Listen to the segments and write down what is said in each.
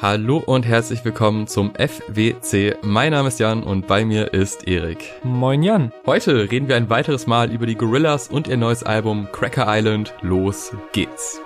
Hallo und herzlich willkommen zum FWC. Mein Name ist Jan und bei mir ist Erik. Moin Jan. Heute reden wir ein weiteres Mal über die Gorillas und ihr neues Album Cracker Island. Los geht's.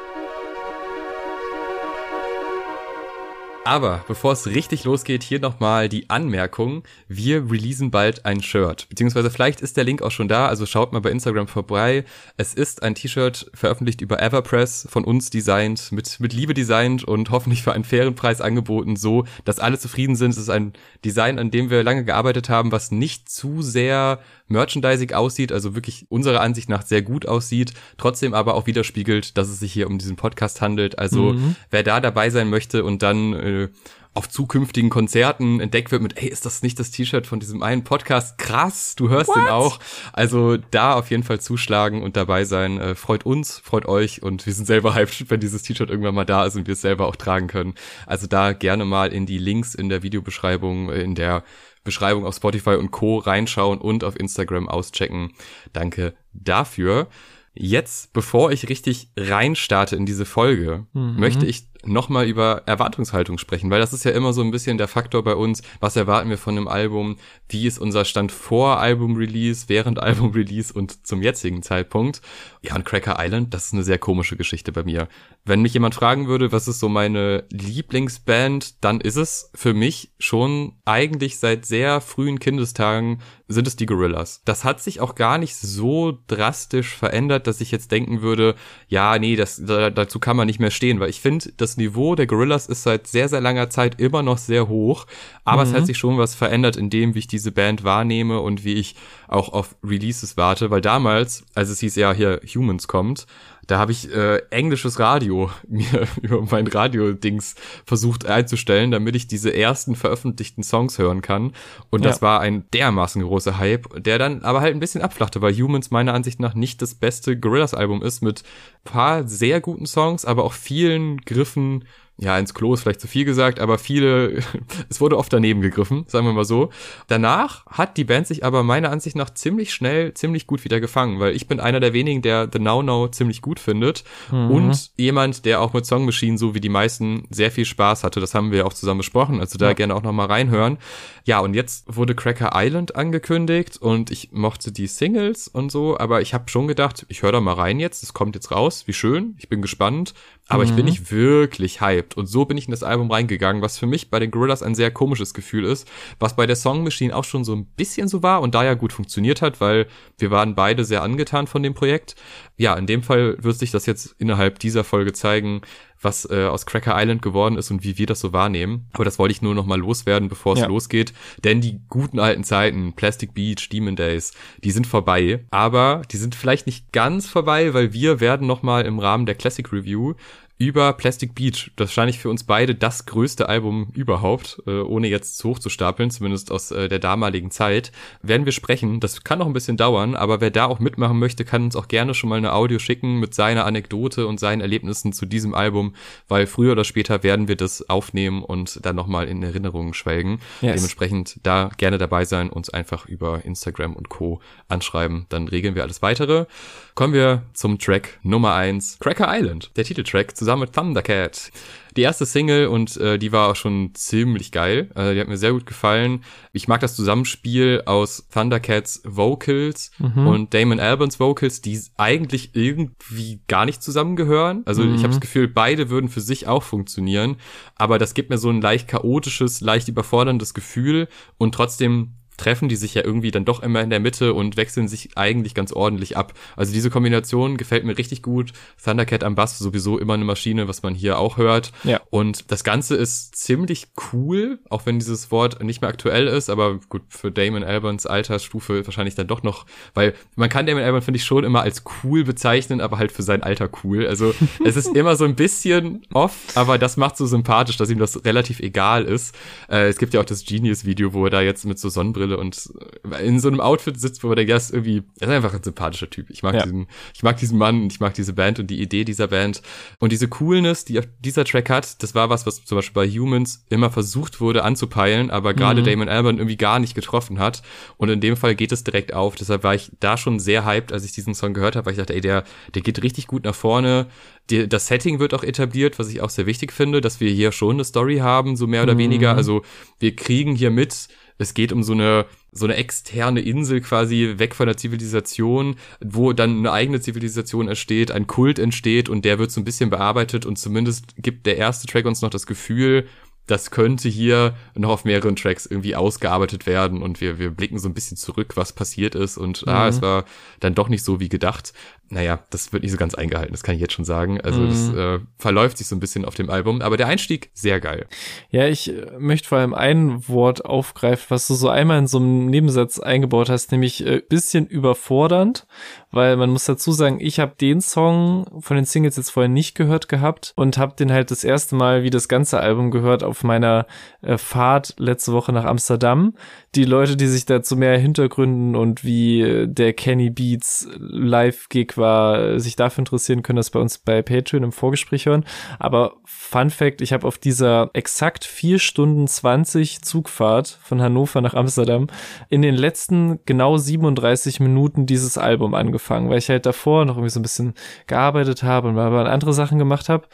Aber bevor es richtig losgeht, hier nochmal die Anmerkung. Wir releasen bald ein Shirt. Beziehungsweise vielleicht ist der Link auch schon da, also schaut mal bei Instagram vorbei. Es ist ein T-Shirt veröffentlicht über Everpress, von uns designt, mit, mit Liebe designt und hoffentlich für einen fairen Preis angeboten, so dass alle zufrieden sind. Es ist ein Design, an dem wir lange gearbeitet haben, was nicht zu sehr merchandising aussieht, also wirklich unserer Ansicht nach sehr gut aussieht, trotzdem aber auch widerspiegelt, dass es sich hier um diesen Podcast handelt. Also mhm. wer da dabei sein möchte und dann äh, auf zukünftigen Konzerten entdeckt wird mit, ey, ist das nicht das T-Shirt von diesem einen Podcast? Krass, du hörst What? den auch. Also da auf jeden Fall zuschlagen und dabei sein. Äh, freut uns, freut euch und wir sind selber hyped, wenn dieses T-Shirt irgendwann mal da ist und wir es selber auch tragen können. Also da gerne mal in die Links in der Videobeschreibung, äh, in der Beschreibung auf Spotify und Co. reinschauen und auf Instagram auschecken. Danke dafür. Jetzt, bevor ich richtig reinstarte in diese Folge, mhm. möchte ich nochmal über Erwartungshaltung sprechen, weil das ist ja immer so ein bisschen der Faktor bei uns, was erwarten wir von einem Album, wie ist unser Stand vor Album-Release, während Album-Release und zum jetzigen Zeitpunkt. Ja, und Cracker Island, das ist eine sehr komische Geschichte bei mir. Wenn mich jemand fragen würde, was ist so meine Lieblingsband, dann ist es für mich schon eigentlich seit sehr frühen Kindestagen sind es die Gorillas. Das hat sich auch gar nicht so drastisch verändert, dass ich jetzt denken würde, ja, nee, das, da, dazu kann man nicht mehr stehen, weil ich finde, das das Niveau der Gorillas ist seit sehr, sehr langer Zeit immer noch sehr hoch. Aber mhm. es hat sich schon was verändert in dem, wie ich diese Band wahrnehme und wie ich auch auf Releases warte. Weil damals, als es hieß ja hier Humans kommt, da habe ich äh, englisches Radio mir über mein Radio-Dings versucht einzustellen, damit ich diese ersten veröffentlichten Songs hören kann. Und das ja. war ein dermaßen großer Hype, der dann aber halt ein bisschen abflachte, weil Humans meiner Ansicht nach nicht das beste Gorillas-Album ist, mit paar sehr guten Songs, aber auch vielen Griffen ja, ins Klo ist vielleicht zu viel gesagt, aber viele, es wurde oft daneben gegriffen, sagen wir mal so. Danach hat die Band sich aber meiner Ansicht nach ziemlich schnell, ziemlich gut wieder gefangen, weil ich bin einer der wenigen, der The Now Now ziemlich gut findet mhm. und jemand, der auch mit Song Machine, so wie die meisten, sehr viel Spaß hatte. Das haben wir auch zusammen besprochen, also da ja. gerne auch nochmal reinhören. Ja, und jetzt wurde Cracker Island angekündigt und ich mochte die Singles und so, aber ich habe schon gedacht, ich höre da mal rein jetzt, es kommt jetzt raus, wie schön, ich bin gespannt. Aber mhm. ich bin mhm. nicht wirklich hyped. Und so bin ich in das Album reingegangen, was für mich bei den Gorillas ein sehr komisches Gefühl ist, was bei der Song Machine auch schon so ein bisschen so war und da ja gut funktioniert hat, weil wir waren beide sehr angetan von dem Projekt. Ja, in dem Fall wird sich das jetzt innerhalb dieser Folge zeigen, was äh, aus Cracker Island geworden ist und wie wir das so wahrnehmen. Aber das wollte ich nur noch mal loswerden, bevor es ja. losgeht. Denn die guten alten Zeiten, Plastic Beach, Demon Days, die sind vorbei. Aber die sind vielleicht nicht ganz vorbei, weil wir werden noch mal im Rahmen der Classic Review über Plastic Beach. Das wahrscheinlich für uns beide das größte Album überhaupt, äh, ohne jetzt zu hoch zu stapeln, zumindest aus äh, der damaligen Zeit, werden wir sprechen. Das kann noch ein bisschen dauern, aber wer da auch mitmachen möchte, kann uns auch gerne schon mal eine Audio schicken mit seiner Anekdote und seinen Erlebnissen zu diesem Album, weil früher oder später werden wir das aufnehmen und dann nochmal in Erinnerungen schwelgen. Yes. Dementsprechend da gerne dabei sein, uns einfach über Instagram und Co. anschreiben, dann regeln wir alles weitere. Kommen wir zum Track Nummer eins, Cracker Island, der Titeltrack zusammen mit Thundercat. Die erste Single und äh, die war auch schon ziemlich geil. Äh, die hat mir sehr gut gefallen. Ich mag das Zusammenspiel aus Thundercats Vocals mhm. und Damon Albans Vocals, die eigentlich irgendwie gar nicht zusammengehören. Also mhm. ich habe das Gefühl, beide würden für sich auch funktionieren, aber das gibt mir so ein leicht chaotisches, leicht überforderndes Gefühl und trotzdem treffen die sich ja irgendwie dann doch immer in der Mitte und wechseln sich eigentlich ganz ordentlich ab. Also diese Kombination gefällt mir richtig gut. Thundercat am Bass sowieso immer eine Maschine, was man hier auch hört. Ja. Und das Ganze ist ziemlich cool, auch wenn dieses Wort nicht mehr aktuell ist, aber gut, für Damon Albans Altersstufe wahrscheinlich dann doch noch, weil man kann Damon Alban, finde ich, schon immer als cool bezeichnen, aber halt für sein Alter cool. Also es ist immer so ein bisschen off, aber das macht so sympathisch, dass ihm das relativ egal ist. Äh, es gibt ja auch das Genius-Video, wo er da jetzt mit so Sonnenbrille Sonnenbrille und äh, in so einem Outfit sitzt, wo man denkt, ja, ist irgendwie, er ist einfach ein sympathischer Typ. Ich mag ja. diesen, ich mag diesen Mann und ich mag diese Band und die Idee dieser Band. Und diese Coolness, die dieser Track hat, das war was, was zum Beispiel bei Humans immer versucht wurde anzupeilen, aber gerade mhm. Damon Albarn irgendwie gar nicht getroffen hat. Und in dem Fall geht es direkt auf. Deshalb war ich da schon sehr hyped, als ich diesen Song gehört habe, weil ich dachte, ey, der, der geht richtig gut nach vorne. Die, das Setting wird auch etabliert, was ich auch sehr wichtig finde, dass wir hier schon eine Story haben, so mehr oder mhm. weniger. Also wir kriegen hier mit, es geht um so eine so eine externe Insel quasi weg von der Zivilisation, wo dann eine eigene Zivilisation entsteht, ein Kult entsteht und der wird so ein bisschen bearbeitet und zumindest gibt der erste Track uns noch das Gefühl, das könnte hier noch auf mehreren Tracks irgendwie ausgearbeitet werden und wir, wir blicken so ein bisschen zurück, was passiert ist und mhm. ah, es mhm. war dann doch nicht so wie gedacht naja, das wird nicht so ganz eingehalten, das kann ich jetzt schon sagen. Also mhm. das äh, verläuft sich so ein bisschen auf dem Album, aber der Einstieg sehr geil. Ja, ich äh, möchte vor allem ein Wort aufgreifen, was du so einmal in so einem Nebensatz eingebaut hast, nämlich äh, bisschen überfordernd, weil man muss dazu sagen, ich habe den Song von den Singles jetzt vorher nicht gehört gehabt und habe den halt das erste Mal wie das ganze Album gehört auf meiner äh, Fahrt letzte Woche nach Amsterdam. Die Leute, die sich dazu mehr Hintergründen und wie äh, der Kenny Beats Live-Gig war, sich dafür interessieren, können das bei uns bei Patreon im Vorgespräch hören. Aber Fun Fact, ich habe auf dieser exakt vier Stunden 20 Zugfahrt von Hannover nach Amsterdam in den letzten genau 37 Minuten dieses Album angefangen, weil ich halt davor noch irgendwie so ein bisschen gearbeitet habe und mal andere Sachen gemacht habe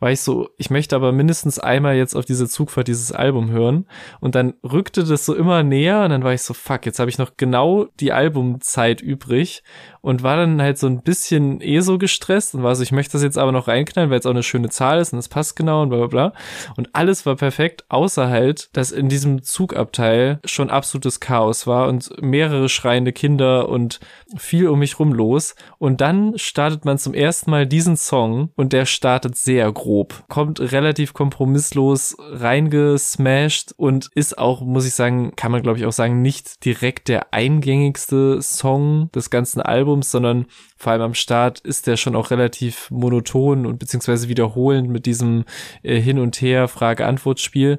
war ich so, ich möchte aber mindestens einmal jetzt auf diese Zugfahrt dieses Album hören. Und dann rückte das so immer näher und dann war ich so, fuck, jetzt habe ich noch genau die Albumzeit übrig und war dann halt so ein bisschen eh so gestresst und war so, ich möchte das jetzt aber noch reinknallen, weil es auch eine schöne Zahl ist und es passt genau und bla bla bla. Und alles war perfekt, außer halt, dass in diesem Zugabteil schon absolutes Chaos war und mehrere schreiende Kinder und viel um mich rum los. Und dann startet man zum ersten Mal diesen Song und der startet sehr grob, kommt relativ kompromisslos reingesmashed und ist auch, muss ich sagen, kann man glaube ich auch sagen, nicht direkt der eingängigste Song des ganzen Albums Albums, sondern vor allem am Start ist der schon auch relativ monoton und beziehungsweise wiederholend mit diesem äh, Hin und Her Frage-Antwort-Spiel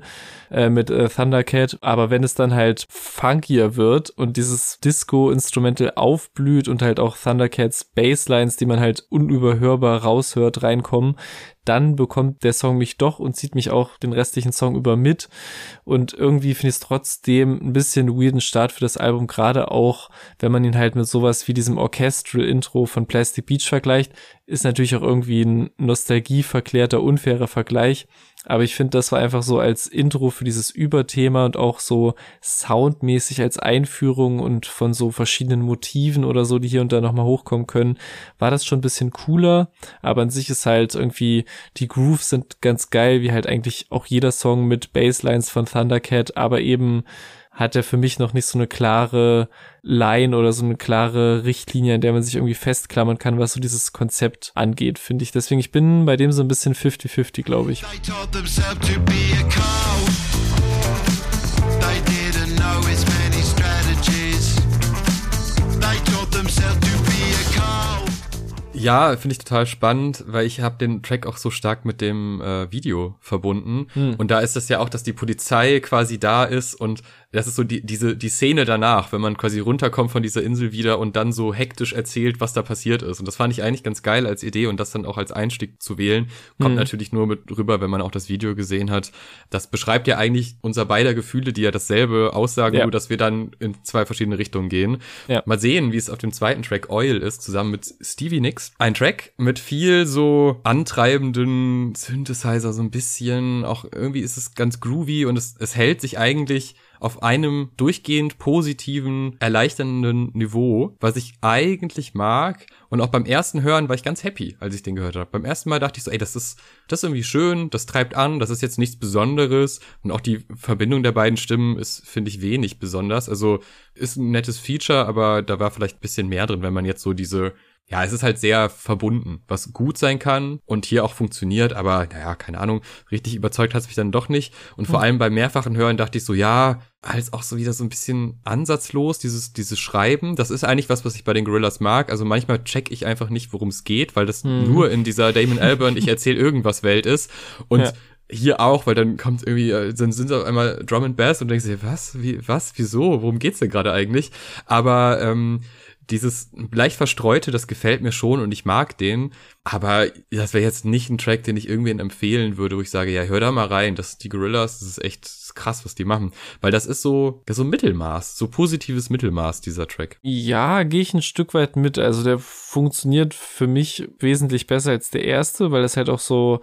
äh, mit äh, Thundercat. Aber wenn es dann halt funkier wird und dieses Disco-Instrumental aufblüht und halt auch Thundercats Basslines, die man halt unüberhörbar raushört, reinkommen, dann bekommt der Song mich doch und zieht mich auch den restlichen Song über mit. Und irgendwie finde ich es trotzdem ein bisschen weirden Start für das Album, gerade auch, wenn man ihn halt mit sowas wie diesem Orchestral-Intro von Plastic Beach vergleicht, ist natürlich auch irgendwie ein nostalgieverklärter, unfairer Vergleich. Aber ich finde, das war einfach so als Intro für dieses Überthema und auch so soundmäßig als Einführung und von so verschiedenen Motiven oder so, die hier und da nochmal hochkommen können, war das schon ein bisschen cooler. Aber an sich ist halt irgendwie, die Grooves sind ganz geil, wie halt eigentlich auch jeder Song mit Basslines von Thundercat, aber eben hat er für mich noch nicht so eine klare Line oder so eine klare Richtlinie, in der man sich irgendwie festklammern kann, was so dieses Konzept angeht, finde ich. Deswegen, ich bin bei dem so ein bisschen 50-50, glaube ich. Ja, finde ich total spannend, weil ich habe den Track auch so stark mit dem äh, Video verbunden. Hm. Und da ist es ja auch, dass die Polizei quasi da ist und das ist so die, diese, die Szene danach, wenn man quasi runterkommt von dieser Insel wieder und dann so hektisch erzählt, was da passiert ist. Und das fand ich eigentlich ganz geil als Idee und das dann auch als Einstieg zu wählen, kommt mhm. natürlich nur mit rüber, wenn man auch das Video gesehen hat. Das beschreibt ja eigentlich unser beider Gefühle, die ja dasselbe aussagen, ja. nur dass wir dann in zwei verschiedene Richtungen gehen. Ja. Mal sehen, wie es auf dem zweiten Track Oil ist, zusammen mit Stevie Nicks. Ein Track mit viel so antreibenden Synthesizer, so ein bisschen, auch irgendwie ist es ganz groovy und es, es hält sich eigentlich auf einem durchgehend positiven, erleichternden Niveau, was ich eigentlich mag. Und auch beim ersten Hören war ich ganz happy, als ich den gehört habe. Beim ersten Mal dachte ich so, ey, das ist, das ist irgendwie schön, das treibt an, das ist jetzt nichts Besonderes. Und auch die Verbindung der beiden Stimmen ist, finde ich, wenig besonders. Also ist ein nettes Feature, aber da war vielleicht ein bisschen mehr drin, wenn man jetzt so diese ja, es ist halt sehr verbunden, was gut sein kann und hier auch funktioniert, aber naja, keine Ahnung, richtig überzeugt hat es mich dann doch nicht. Und vor hm. allem beim mehrfachen Hören dachte ich so, ja, als auch so wieder so ein bisschen ansatzlos, dieses, dieses Schreiben. Das ist eigentlich was, was ich bei den Gorillas mag. Also manchmal check ich einfach nicht, worum es geht, weil das hm. nur in dieser Damon Albarn, ich erzähle irgendwas Welt ist. Und ja hier auch, weil dann kommt irgendwie, äh, dann sind auf einmal Drum and Bass und denkst dir, was, wie, was, wieso, worum geht's denn gerade eigentlich? Aber ähm, dieses leicht verstreute, das gefällt mir schon und ich mag den. Aber das wäre jetzt nicht ein Track, den ich irgendwen empfehlen würde, wo ich sage, ja, hör da mal rein, das die Gorillas, das ist echt krass, was die machen. Weil das ist so, so Mittelmaß, so positives Mittelmaß, dieser Track. Ja, gehe ich ein Stück weit mit. Also der funktioniert für mich wesentlich besser als der erste, weil das halt auch so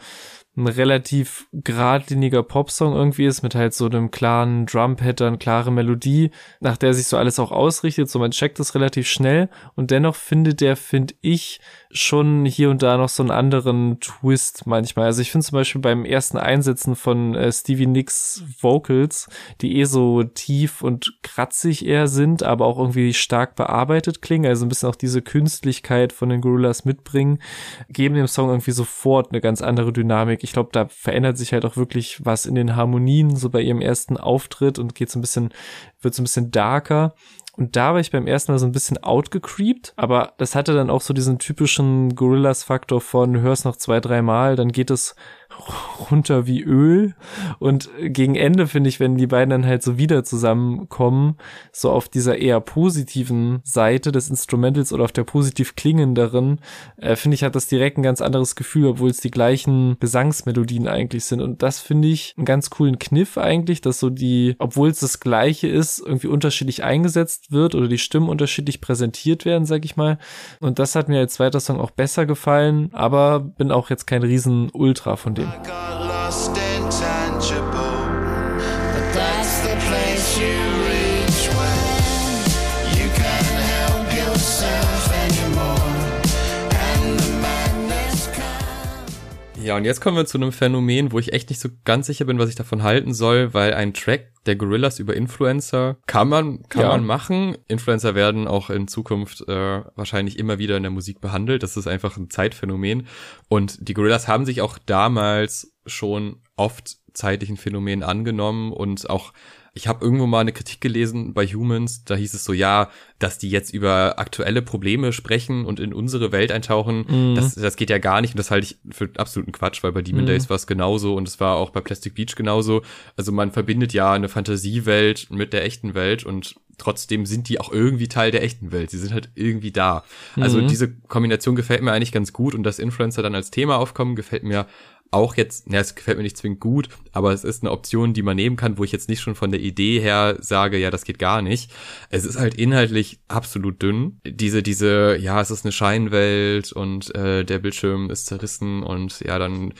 ein relativ geradliniger Popsong irgendwie ist, mit halt so einem klaren Drum-Pattern, klare Melodie, nach der sich so alles auch ausrichtet, so man checkt das relativ schnell. Und dennoch findet der, finde ich, schon hier und da noch so einen anderen Twist manchmal. Also ich finde zum Beispiel beim ersten Einsetzen von äh, Stevie Nicks Vocals, die eh so tief und kratzig eher sind, aber auch irgendwie stark bearbeitet klingen, also ein bisschen auch diese Künstlichkeit von den Gorillas mitbringen, geben dem Song irgendwie sofort eine ganz andere Dynamik. Ich glaube, da verändert sich halt auch wirklich was in den Harmonien, so bei ihrem ersten Auftritt und geht so ein bisschen, wird so ein bisschen darker. Und da war ich beim ersten Mal so ein bisschen outgecreept, aber das hatte dann auch so diesen typischen Gorillas-Faktor von hör's noch zwei, drei Mal, dann geht es runter wie Öl. Und gegen Ende finde ich, wenn die beiden dann halt so wieder zusammenkommen, so auf dieser eher positiven Seite des Instrumentals oder auf der positiv klingenderen, äh, finde ich, hat das direkt ein ganz anderes Gefühl, obwohl es die gleichen Gesangsmelodien eigentlich sind. Und das finde ich einen ganz coolen Kniff eigentlich, dass so die, obwohl es das gleiche ist, irgendwie unterschiedlich eingesetzt wird oder die Stimmen unterschiedlich präsentiert werden, sag ich mal. Und das hat mir als zweiter Song auch besser gefallen, aber bin auch jetzt kein riesen Ultra von dem. God. Ja, und jetzt kommen wir zu einem Phänomen, wo ich echt nicht so ganz sicher bin, was ich davon halten soll, weil ein Track der Gorillas über Influencer kann man kann ja. man machen. Influencer werden auch in Zukunft äh, wahrscheinlich immer wieder in der Musik behandelt. Das ist einfach ein Zeitphänomen. Und die Gorillas haben sich auch damals schon oft zeitlichen Phänomenen angenommen und auch ich habe irgendwo mal eine Kritik gelesen bei Humans, da hieß es so, ja, dass die jetzt über aktuelle Probleme sprechen und in unsere Welt eintauchen, mhm. das, das geht ja gar nicht und das halte ich für absoluten Quatsch, weil bei Demon mhm. Days war es genauso und es war auch bei Plastic Beach genauso. Also man verbindet ja eine Fantasiewelt mit der echten Welt und trotzdem sind die auch irgendwie Teil der echten Welt. Sie sind halt irgendwie da. Also mhm. diese Kombination gefällt mir eigentlich ganz gut und dass Influencer dann als Thema aufkommen, gefällt mir auch jetzt, na, es gefällt mir nicht zwingend gut, aber es ist eine Option, die man nehmen kann, wo ich jetzt nicht schon von der Idee her sage, ja, das geht gar nicht. Es ist halt inhaltlich absolut dünn. Diese, diese, ja, es ist eine Scheinwelt und äh, der Bildschirm ist zerrissen und ja, dann,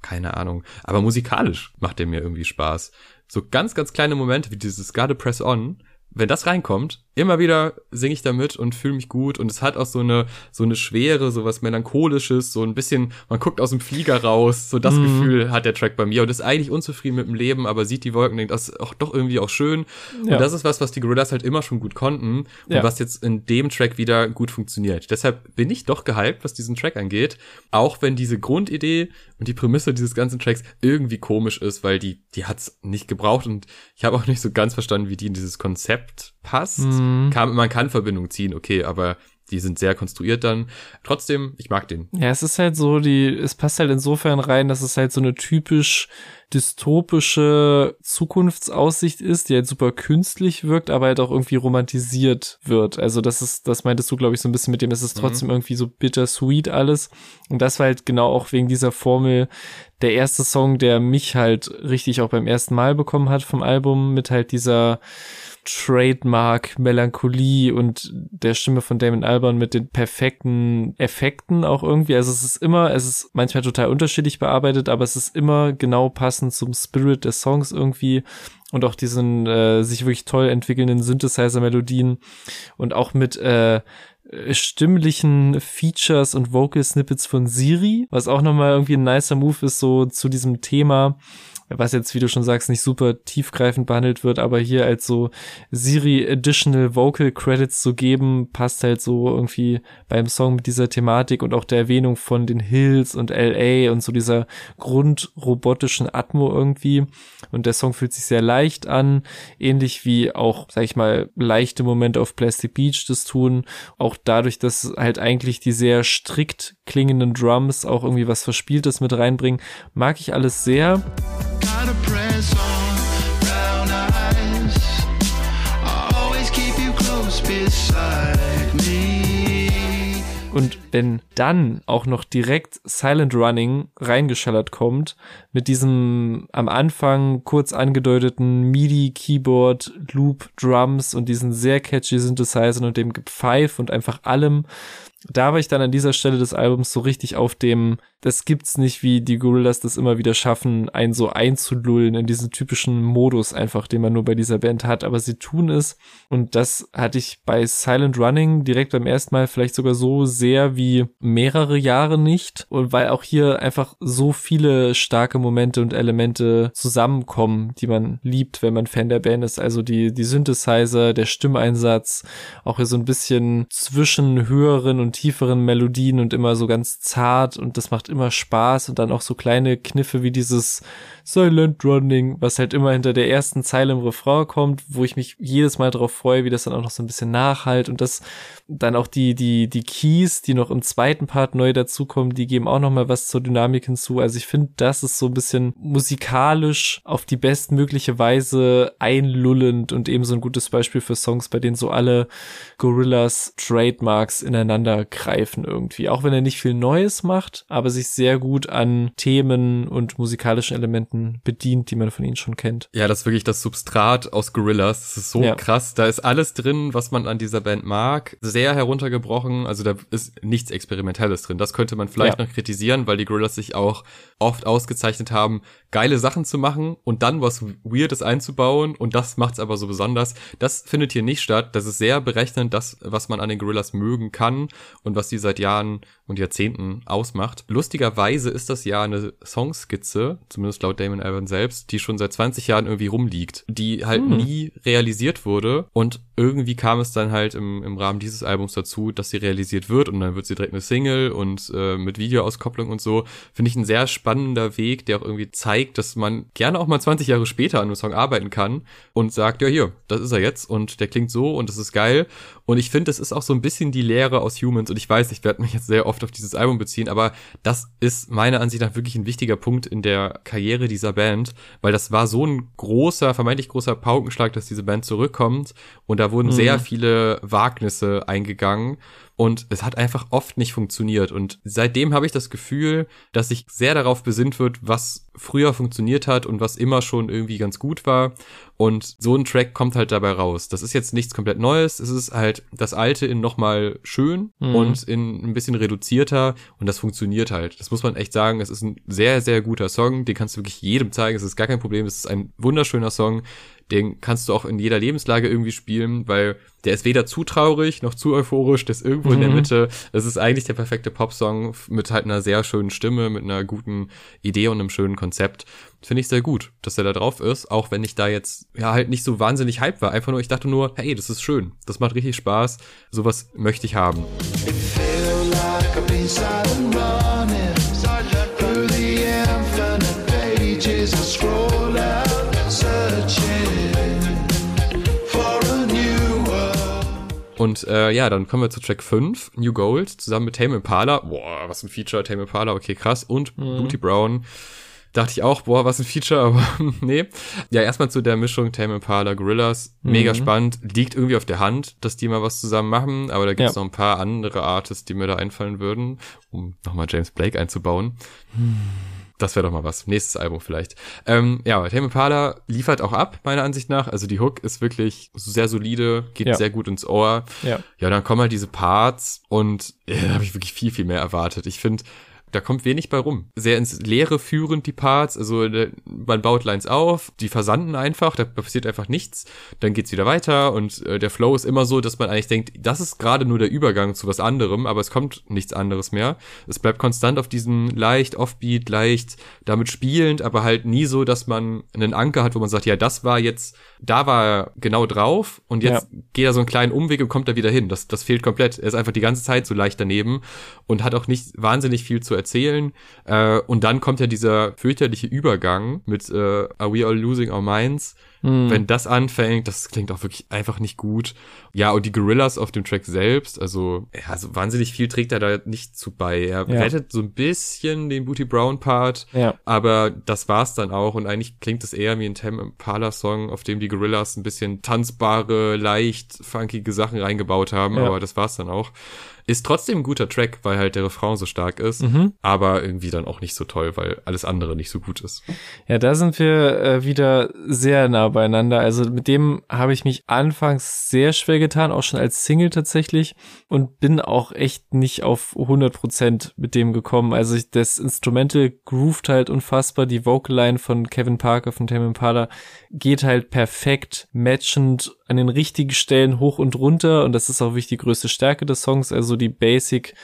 keine Ahnung. Aber musikalisch macht der mir irgendwie Spaß. So ganz, ganz kleine Momente wie dieses Gotta Press On, wenn das reinkommt, immer wieder singe ich damit und fühle mich gut und es hat auch so eine so eine Schwere, so was melancholisches, so ein bisschen, man guckt aus dem Flieger raus, so das mm. Gefühl hat der Track bei mir und ist eigentlich unzufrieden mit dem Leben, aber sieht die Wolken und denkt, das ist auch doch irgendwie auch schön ja. und das ist was, was die Gorillas halt immer schon gut konnten und ja. was jetzt in dem Track wieder gut funktioniert. Deshalb bin ich doch gehypt, was diesen Track angeht, auch wenn diese Grundidee und die Prämisse dieses ganzen Tracks irgendwie komisch ist, weil die die hat's nicht gebraucht und ich habe auch nicht so ganz verstanden, wie die in dieses Konzept passt. Mm Mhm. Kann, man kann Verbindung ziehen, okay, aber die sind sehr konstruiert dann. Trotzdem, ich mag den. Ja, es ist halt so, die, es passt halt insofern rein, dass es halt so eine typisch dystopische Zukunftsaussicht ist, die halt super künstlich wirkt, aber halt auch irgendwie romantisiert wird. Also das ist, das meintest du, glaube ich, so ein bisschen mit dem, es ist mhm. trotzdem mhm. irgendwie so bittersweet alles. Und das war halt genau auch wegen dieser Formel der erste Song, der mich halt richtig auch beim ersten Mal bekommen hat vom Album, mit halt dieser Trademark Melancholie und der Stimme von Damon Albarn mit den perfekten Effekten auch irgendwie. Also es ist immer, es ist manchmal total unterschiedlich bearbeitet, aber es ist immer genau passend zum Spirit des Songs irgendwie und auch diesen äh, sich wirklich toll entwickelnden Synthesizer-Melodien und auch mit äh, stimmlichen Features und Vocal Snippets von Siri, was auch nochmal irgendwie ein nicer Move ist, so zu diesem Thema was jetzt, wie du schon sagst, nicht super tiefgreifend behandelt wird, aber hier als so Siri Additional Vocal Credits zu geben, passt halt so irgendwie beim Song mit dieser Thematik und auch der Erwähnung von den Hills und LA und so dieser grundrobotischen Atmo irgendwie. Und der Song fühlt sich sehr leicht an, ähnlich wie auch, sag ich mal, leichte Momente auf Plastic Beach das tun. Auch dadurch, dass halt eigentlich die sehr strikt klingenden Drums auch irgendwie was Verspieltes mit reinbringen, mag ich alles sehr. Und wenn dann auch noch direkt Silent Running reingeschallert kommt, mit diesem am Anfang kurz angedeuteten MIDI, Keyboard, Loop, Drums und diesen sehr catchy Synthesizern und dem Gepfeif und einfach allem, da war ich dann an dieser Stelle des Albums so richtig auf dem, das gibt's nicht, wie die Gorillas das immer wieder schaffen, einen so einzulullen in diesen typischen Modus einfach, den man nur bei dieser Band hat. Aber sie tun es. Und das hatte ich bei Silent Running direkt beim ersten Mal vielleicht sogar so sehr wie mehrere Jahre nicht. Und weil auch hier einfach so viele starke Momente und Elemente zusammenkommen, die man liebt, wenn man Fan der Band ist. Also die, die Synthesizer, der Stimmeinsatz, auch hier so ein bisschen zwischen höheren tieferen Melodien und immer so ganz zart und das macht immer Spaß und dann auch so kleine Kniffe wie dieses Silent Running, was halt immer hinter der ersten Zeile im Refrain kommt, wo ich mich jedes Mal darauf freue, wie das dann auch noch so ein bisschen nachhalt und das dann auch die, die, die Keys, die noch im zweiten Part neu dazukommen, die geben auch noch mal was zur Dynamik hinzu. Also ich finde, das ist so ein bisschen musikalisch auf die bestmögliche Weise einlullend und eben so ein gutes Beispiel für Songs, bei denen so alle Gorillas Trademarks ineinander greifen irgendwie. Auch wenn er nicht viel Neues macht, aber sich sehr gut an Themen und musikalischen Elementen bedient, die man von ihnen schon kennt. Ja, das ist wirklich das Substrat aus Gorillas. Das ist so ja. krass. Da ist alles drin, was man an dieser Band mag. Sehr heruntergebrochen. Also da ist nichts Experimentelles drin. Das könnte man vielleicht ja. noch kritisieren, weil die Gorillas sich auch oft ausgezeichnet haben, geile Sachen zu machen und dann was Weirdes einzubauen. Und das macht's aber so besonders. Das findet hier nicht statt. Das ist sehr berechnend, das, was man an den Gorillas mögen kann und was die seit Jahren und Jahrzehnten ausmacht. Lustigerweise ist das ja eine Songskizze, zumindest laut Damon Albarn selbst, die schon seit 20 Jahren irgendwie rumliegt, die halt hm. nie realisiert wurde und irgendwie kam es dann halt im, im Rahmen dieses Albums dazu, dass sie realisiert wird und dann wird sie direkt eine Single und äh, mit Videoauskopplung und so. Finde ich ein sehr spannender Weg, der auch irgendwie zeigt, dass man gerne auch mal 20 Jahre später an einem Song arbeiten kann und sagt, ja hier, das ist er jetzt und der klingt so und das ist geil. Und ich finde, das ist auch so ein bisschen die Lehre aus Humans und ich weiß, ich werde mich jetzt sehr oft auf dieses Album beziehen, aber das ist meiner Ansicht nach wirklich ein wichtiger Punkt in der Karriere dieser Band, weil das war so ein großer, vermeintlich großer Paukenschlag, dass diese Band zurückkommt und da wurden mhm. sehr viele Wagnisse eingegangen und es hat einfach oft nicht funktioniert. Und seitdem habe ich das Gefühl, dass sich sehr darauf besinnt wird, was früher funktioniert hat und was immer schon irgendwie ganz gut war. Und so ein Track kommt halt dabei raus. Das ist jetzt nichts komplett Neues. Es ist halt das Alte in nochmal schön mhm. und in ein bisschen reduzierter. Und das funktioniert halt. Das muss man echt sagen. Es ist ein sehr, sehr guter Song. Den kannst du wirklich jedem zeigen. Es ist gar kein Problem. Es ist ein wunderschöner Song den kannst du auch in jeder Lebenslage irgendwie spielen, weil der ist weder zu traurig noch zu euphorisch, der ist irgendwo mhm. in der mhm. Mitte. Es ist eigentlich der perfekte Popsong mit halt einer sehr schönen Stimme, mit einer guten Idee und einem schönen Konzept. Finde ich sehr gut, dass er da drauf ist, auch wenn ich da jetzt ja halt nicht so wahnsinnig hype war. Einfach nur, ich dachte nur, hey, das ist schön, das macht richtig Spaß, sowas möchte ich haben. Und äh, ja, dann kommen wir zu Track 5, New Gold, zusammen mit Tame Impala. Boah, was ein Feature, Tame Impala, okay, krass. Und mhm. Booty Brown. Dachte ich auch, boah, was ein Feature, aber nee. Ja, erstmal zu der Mischung Tame Impala, Gorillas. Mega mhm. spannend. Liegt irgendwie auf der Hand, dass die mal was zusammen machen, aber da gibt's ja. noch ein paar andere Artists, die mir da einfallen würden, um nochmal James Blake einzubauen. Mhm. Das wäre doch mal was. Nächstes Album vielleicht. Ähm, ja, Tame Impala liefert auch ab, meiner Ansicht nach. Also die Hook ist wirklich sehr solide, geht ja. sehr gut ins Ohr. Ja. Ja, dann kommen halt diese Parts und ja, da habe ich wirklich viel, viel mehr erwartet. Ich finde, da kommt wenig bei rum. Sehr ins Leere führend die Parts, also man baut Lines auf, die versanden einfach, da passiert einfach nichts, dann geht's wieder weiter und äh, der Flow ist immer so, dass man eigentlich denkt, das ist gerade nur der Übergang zu was anderem, aber es kommt nichts anderes mehr. Es bleibt konstant auf diesem leicht offbeat, leicht damit spielend, aber halt nie so, dass man einen Anker hat, wo man sagt, ja, das war jetzt, da war er genau drauf und jetzt ja. geht er so einen kleinen Umweg und kommt da wieder hin. Das, das fehlt komplett. Er ist einfach die ganze Zeit so leicht daneben und hat auch nicht wahnsinnig viel zu erzählen. Äh, und dann kommt ja dieser fürchterliche Übergang mit äh, Are We All Losing Our Minds? Mhm. Wenn das anfängt, das klingt auch wirklich einfach nicht gut. Ja, und die Gorillas auf dem Track selbst, also, ja, also wahnsinnig viel trägt er da nicht zu bei. Er ja. rettet so ein bisschen den Booty Brown Part, ja. aber das war's dann auch und eigentlich klingt es eher wie ein Tem Impala Song, auf dem die Gorillas ein bisschen tanzbare, leicht funkige Sachen reingebaut haben, ja. aber das war's dann auch. Ist trotzdem ein guter Track, weil halt der Refrain so stark ist, mhm. aber irgendwie dann auch nicht so toll, weil alles andere nicht so gut ist. Ja, da sind wir äh, wieder sehr nah beieinander. Also mit dem habe ich mich anfangs sehr schwer getan, auch schon als Single tatsächlich und bin auch echt nicht auf 100% mit dem gekommen. Also ich, das Instrumental groovt halt unfassbar. Die Vocal Line von Kevin Parker von Tame Impala geht halt perfekt matchend an den richtigen Stellen hoch und runter und das ist auch wirklich die größte Stärke des Songs, also die Basic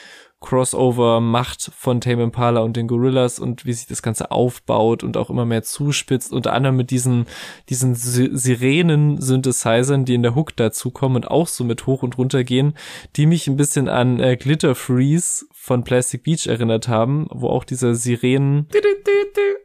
Crossover-Macht von Tame Impala und den Gorillas und wie sich das Ganze aufbaut und auch immer mehr zuspitzt, unter anderem mit diesen, diesen Sirenen-Synthesizern, die in der Hook dazukommen und auch so mit hoch und runter gehen, die mich ein bisschen an äh, Glitter Freeze von Plastic Beach erinnert haben, wo auch dieser Sirenen,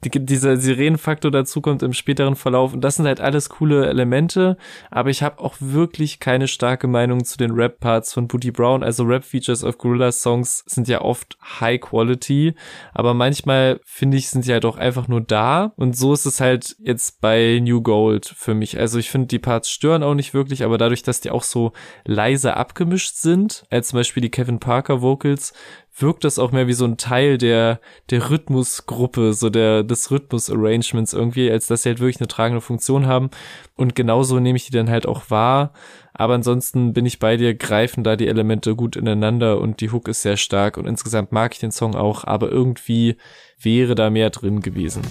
die, dieser Sirenenfaktor dazukommt im späteren Verlauf. Und das sind halt alles coole Elemente, aber ich habe auch wirklich keine starke Meinung zu den Rap-Parts von Booty Brown. Also Rap-Features auf Gorillaz Songs sind ja oft High Quality, aber manchmal finde ich, sind sie halt auch einfach nur da. Und so ist es halt jetzt bei New Gold für mich. Also ich finde, die Parts stören auch nicht wirklich, aber dadurch, dass die auch so leise abgemischt sind, als zum Beispiel die Kevin Parker Vocals, wirkt das auch mehr wie so ein Teil der, der Rhythmusgruppe, so der, des Rhythmus-Arrangements irgendwie, als dass sie halt wirklich eine tragende Funktion haben. Und genauso nehme ich die dann halt auch wahr. Aber ansonsten bin ich bei dir, greifen da die Elemente gut ineinander und die Hook ist sehr stark und insgesamt mag ich den Song auch, aber irgendwie wäre da mehr drin gewesen.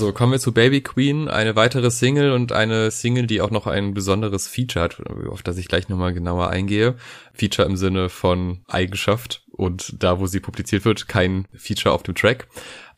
So, kommen wir zu Baby Queen, eine weitere Single und eine Single, die auch noch ein besonderes Feature hat, auf das ich gleich nochmal genauer eingehe. Feature im Sinne von Eigenschaft und da, wo sie publiziert wird, kein Feature auf dem Track.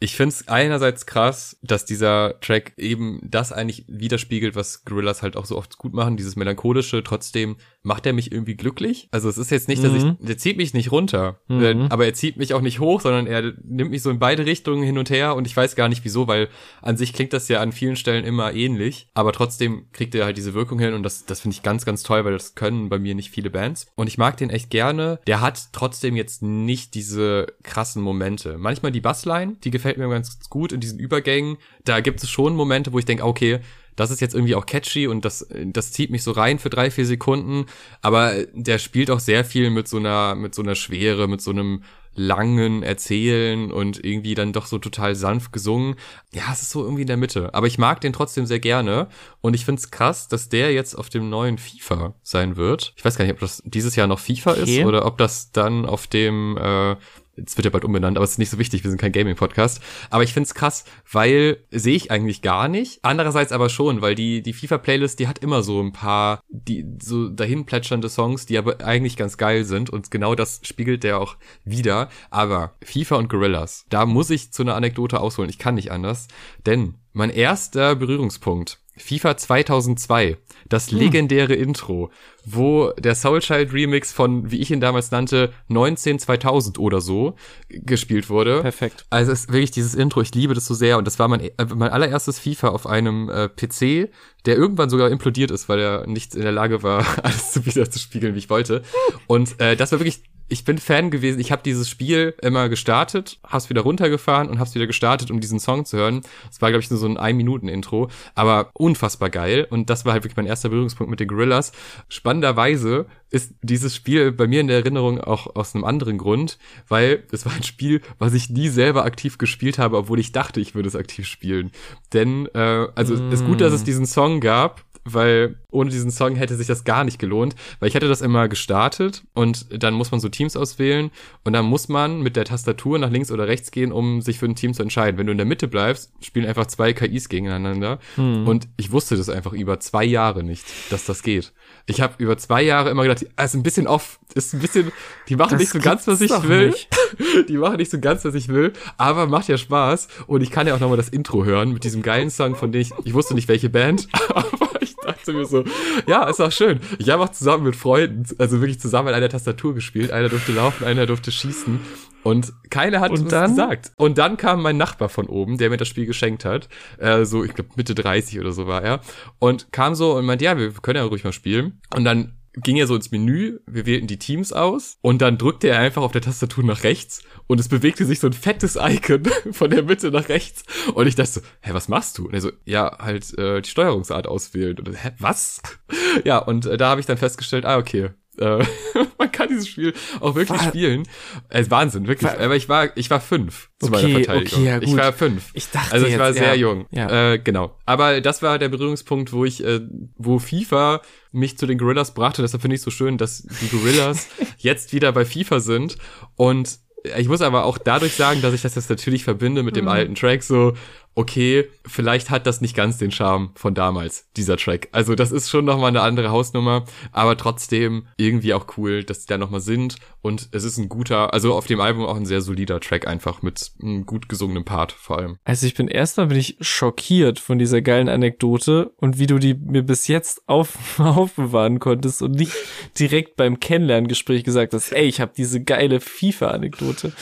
Ich finde es einerseits krass, dass dieser Track eben das eigentlich widerspiegelt, was Gorillas halt auch so oft gut machen, dieses melancholische. Trotzdem macht er mich irgendwie glücklich. Also es ist jetzt nicht, dass mhm. ich, der zieht mich nicht runter, mhm. aber er zieht mich auch nicht hoch, sondern er nimmt mich so in beide Richtungen hin und her und ich weiß gar nicht wieso, weil an sich klingt das ja an vielen Stellen immer ähnlich, aber trotzdem kriegt er halt diese Wirkung hin und das, das finde ich ganz, ganz toll, weil das können bei mir nicht viele Bands. Und ich mag den echt gerne. Der hat trotzdem jetzt nicht diese krassen Momente. Manchmal die Bassline, die gefällt gefällt mir ganz gut in diesen Übergängen. Da gibt es schon Momente, wo ich denke, okay, das ist jetzt irgendwie auch catchy und das, das zieht mich so rein für drei, vier Sekunden. Aber der spielt auch sehr viel mit so einer, mit so einer Schwere, mit so einem langen Erzählen und irgendwie dann doch so total sanft gesungen. Ja, es ist so irgendwie in der Mitte. Aber ich mag den trotzdem sehr gerne. Und ich find's krass, dass der jetzt auf dem neuen FIFA sein wird. Ich weiß gar nicht, ob das dieses Jahr noch FIFA okay. ist oder ob das dann auf dem äh, es wird ja bald umbenannt, aber es ist nicht so wichtig, wir sind kein Gaming-Podcast. Aber ich find's krass, weil sehe ich eigentlich gar nicht. Andererseits aber schon, weil die, die FIFA-Playlist, die hat immer so ein paar, die so dahin plätschernde Songs, die aber eigentlich ganz geil sind. Und genau das spiegelt der auch wieder. Aber FIFA und Gorillas, da muss ich zu einer Anekdote ausholen. Ich kann nicht anders. Denn mein erster Berührungspunkt FIFA 2002, das hm. legendäre Intro, wo der Soulchild Remix von, wie ich ihn damals nannte, 19 2000 oder so gespielt wurde. Perfekt. Also es ist wirklich dieses Intro, ich liebe das so sehr und das war mein, äh, mein allererstes FIFA auf einem äh, PC, der irgendwann sogar implodiert ist, weil er nicht in der Lage war, alles so wieder zu spiegeln, wie ich wollte. Und äh, das war wirklich ich bin Fan gewesen. Ich habe dieses Spiel immer gestartet, hab's wieder runtergefahren und hab's wieder gestartet, um diesen Song zu hören. Es war, glaube ich, nur so ein Ein-Minuten-Intro, aber unfassbar geil. Und das war halt wirklich mein erster Berührungspunkt mit den Gorillas. Spannenderweise ist dieses Spiel bei mir in der Erinnerung auch aus einem anderen Grund, weil es war ein Spiel, was ich nie selber aktiv gespielt habe, obwohl ich dachte, ich würde es aktiv spielen. Denn, äh, also mm. ist gut, dass es diesen Song gab, weil ohne diesen Song hätte sich das gar nicht gelohnt, weil ich hätte das immer gestartet und dann muss man so Teams auswählen und dann muss man mit der Tastatur nach links oder rechts gehen, um sich für ein Team zu entscheiden. Wenn du in der Mitte bleibst, spielen einfach zwei KIs gegeneinander hm. und ich wusste das einfach über zwei Jahre nicht, dass das geht. Ich habe über zwei Jahre immer gedacht, ah, ist ein bisschen off, ist ein bisschen, die machen das nicht so ganz, was ich will. die machen nicht so ganz, was ich will, aber macht ja Spaß und ich kann ja auch nochmal das Intro hören mit diesem geilen Song, von dem ich, ich wusste nicht welche Band, aber ich dachte mir so, ja, ist auch schön. Ich habe auch zusammen mit Freunden, also wirklich zusammen an einer Tastatur gespielt. Einer durfte laufen, einer durfte schießen. Und keiner hat und was dann? gesagt. Und dann kam mein Nachbar von oben, der mir das Spiel geschenkt hat. Äh, so, ich glaube, Mitte 30 oder so war er. Und kam so und meinte, ja, wir können ja ruhig mal spielen. Und dann ging er so ins Menü, wir wählten die Teams aus und dann drückte er einfach auf der Tastatur nach rechts und es bewegte sich so ein fettes Icon von der Mitte nach rechts und ich dachte so, hä, was machst du? Und er so, ja, halt äh, die Steuerungsart auswählen. Und hä, was? ja, und äh, da habe ich dann festgestellt, ah, okay, äh, man kann dieses Spiel auch wirklich war, spielen. Es Wahnsinn, wirklich. War, Aber ich war, ich war fünf zu okay, meiner Verteidigung. Okay, ja, gut. Ich war fünf. Ich dachte Also ich jetzt, war sehr ja. jung. Ja. Äh, genau. Aber das war der Berührungspunkt, wo ich, äh, wo FIFA mich zu den Gorillas brachte. Deshalb finde ich so schön, dass die Gorillas jetzt wieder bei FIFA sind und ich muss aber auch dadurch sagen, dass ich das jetzt natürlich verbinde mit dem mhm. alten Track, so, okay, vielleicht hat das nicht ganz den Charme von damals, dieser Track. Also das ist schon nochmal eine andere Hausnummer, aber trotzdem irgendwie auch cool, dass die da nochmal sind und es ist ein guter, also auf dem Album auch ein sehr solider Track einfach mit einem gut gesungenen Part vor allem. Also ich bin erstmal bin ich schockiert von dieser geilen Anekdote und wie du die mir bis jetzt auf, aufbewahren konntest und nicht direkt beim Kennenlerngespräch gesagt hast, ey, ich habe diese geile FIFA-Anekdote.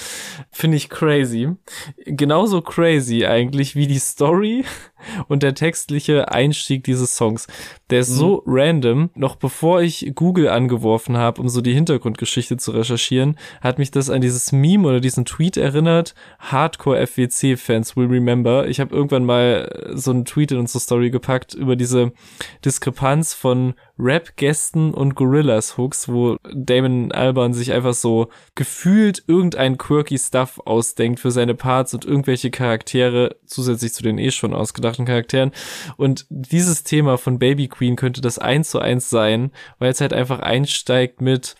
Finde ich crazy. Genauso crazy eigentlich wie die Story und der textliche Einstieg dieses Songs. Der ist mhm. so random. Noch bevor ich Google angeworfen habe, um so die Hintergrundgeschichte zu recherchieren, hat mich das an dieses Meme oder diesen Tweet erinnert. Hardcore FWC-Fans will remember. Ich habe irgendwann mal so einen Tweet in unsere Story gepackt über diese Diskrepanz von Rap-Gästen und Gorillas-Hooks, wo Damon Alban sich einfach so gefühlt irgendein quirky Stuff ausdenkt für seine Parts und irgendwelche Charaktere zusätzlich zu den eh schon ausgedachten Charakteren. Und dieses Thema von Baby Queen könnte das eins zu eins sein, weil es halt einfach einsteigt mit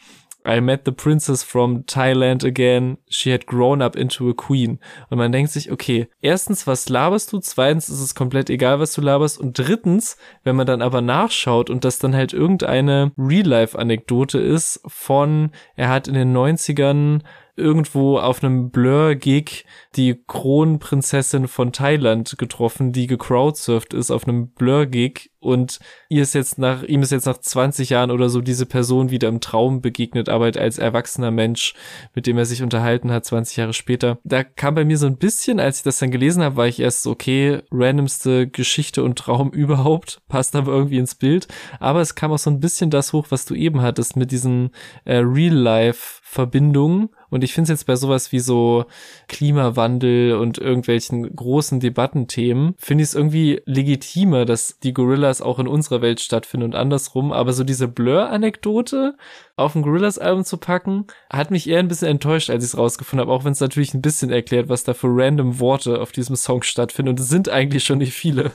I met the princess from Thailand again. She had grown up into a queen. Und man denkt sich, okay, erstens, was laberst du? Zweitens ist es komplett egal, was du laberst. Und drittens, wenn man dann aber nachschaut und das dann halt irgendeine Real-Life-Anekdote ist von, er hat in den 90ern irgendwo auf einem Blur-Gig die Kronprinzessin von Thailand getroffen, die gecrowdsurft ist auf einem Blur-Gig und ihr ist jetzt nach, ihm ist jetzt nach 20 Jahren oder so diese Person wieder im Traum begegnet, aber halt als erwachsener Mensch, mit dem er sich unterhalten hat, 20 Jahre später. Da kam bei mir so ein bisschen, als ich das dann gelesen habe, war ich erst okay, randomste Geschichte und Traum überhaupt, passt aber irgendwie ins Bild. Aber es kam auch so ein bisschen das hoch, was du eben hattest mit diesen äh, Real-Life-Verbindungen und ich finde es jetzt bei sowas wie so Klimawandel und irgendwelchen großen Debattenthemen, finde ich es irgendwie legitimer, dass die Gorillas auch in unserer Welt stattfinden und andersrum. Aber so diese Blur-Anekdote auf ein Gorillas-Album zu packen, hat mich eher ein bisschen enttäuscht, als ich es rausgefunden habe, auch wenn es natürlich ein bisschen erklärt, was da für random Worte auf diesem Song stattfinden. Und es sind eigentlich schon nicht viele.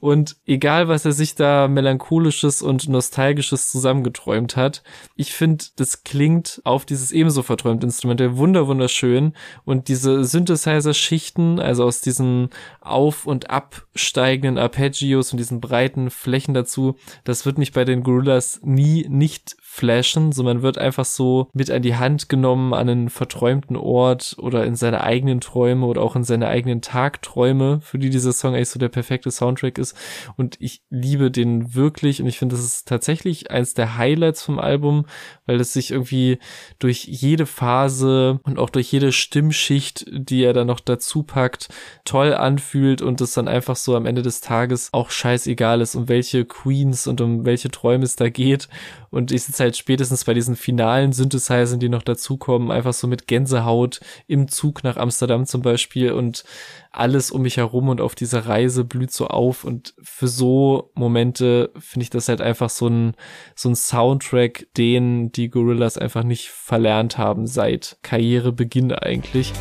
Und egal, was er sich da melancholisches und nostalgisches zusammengeträumt hat, ich finde, das klingt auf dieses ebenso verträumte Instrument wunder wunderschön. Und diese Synthesizer-Schichten, also aus diesen auf- und absteigenden Arpeggios und diesen breiten Flächen dazu, das wird mich bei den Gorillas nie nicht flashen, so man wird einfach so mit an die Hand genommen an einen verträumten Ort oder in seine eigenen Träume oder auch in seine eigenen Tagträume, für die dieser Song eigentlich so der perfekte Soundtrack ist. Und ich liebe den wirklich und ich finde, das ist tatsächlich eins der Highlights vom Album, weil es sich irgendwie durch jede Phase und auch durch jede Stimmschicht, die er da noch dazu packt, toll anfühlt und es dann einfach so am Ende des Tages auch scheißegal ist, um welche Queens und um welche Träume es da geht Und ich sitze halt spätestens bei diesen finalen Synthesizern, die noch dazukommen, einfach so mit Gänsehaut im Zug nach Amsterdam zum Beispiel und alles um mich herum und auf dieser Reise blüht so auf. Und für so Momente finde ich das halt einfach so ein, so ein Soundtrack, den die Gorillas einfach nicht verlernt haben seit Karrierebeginn eigentlich.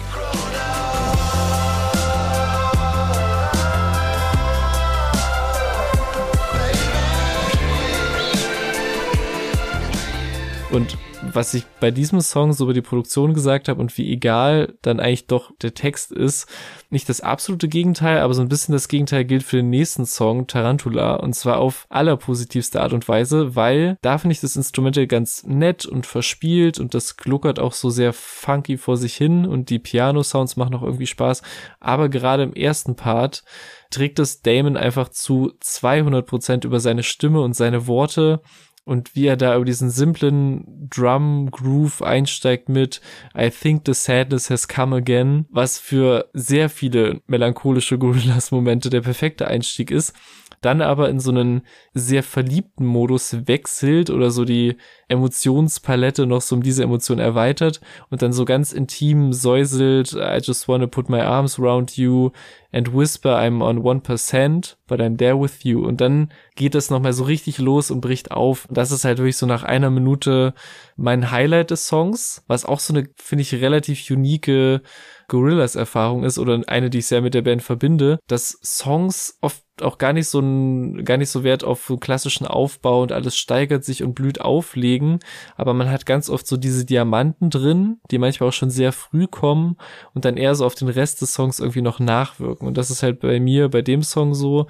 Und was ich bei diesem Song so über die Produktion gesagt habe und wie egal dann eigentlich doch der Text ist, nicht das absolute Gegenteil, aber so ein bisschen das Gegenteil gilt für den nächsten Song, Tarantula, und zwar auf allerpositivste Art und Weise, weil da finde ich das Instrumental ganz nett und verspielt und das gluckert auch so sehr funky vor sich hin und die Piano-Sounds machen auch irgendwie Spaß, aber gerade im ersten Part trägt es Damon einfach zu 200 Prozent über seine Stimme und seine Worte und wie er da über diesen simplen Drum Groove einsteigt mit I think the sadness has come again, was für sehr viele melancholische Gorillas Momente der perfekte Einstieg ist dann aber in so einen sehr verliebten Modus wechselt oder so die Emotionspalette noch so um diese Emotion erweitert und dann so ganz intim säuselt, I just wanna put my arms around you and whisper I'm on one percent, but I'm there with you. Und dann geht das nochmal so richtig los und bricht auf. Das ist halt wirklich so nach einer Minute mein Highlight des Songs, was auch so eine, finde ich, relativ unique Gorillas-Erfahrung ist oder eine, die ich sehr mit der Band verbinde, dass Songs oft auch gar nicht so ein, gar nicht so Wert auf so klassischen Aufbau und alles steigert sich und blüht auflegen, aber man hat ganz oft so diese Diamanten drin, die manchmal auch schon sehr früh kommen und dann eher so auf den Rest des Songs irgendwie noch nachwirken und das ist halt bei mir bei dem Song so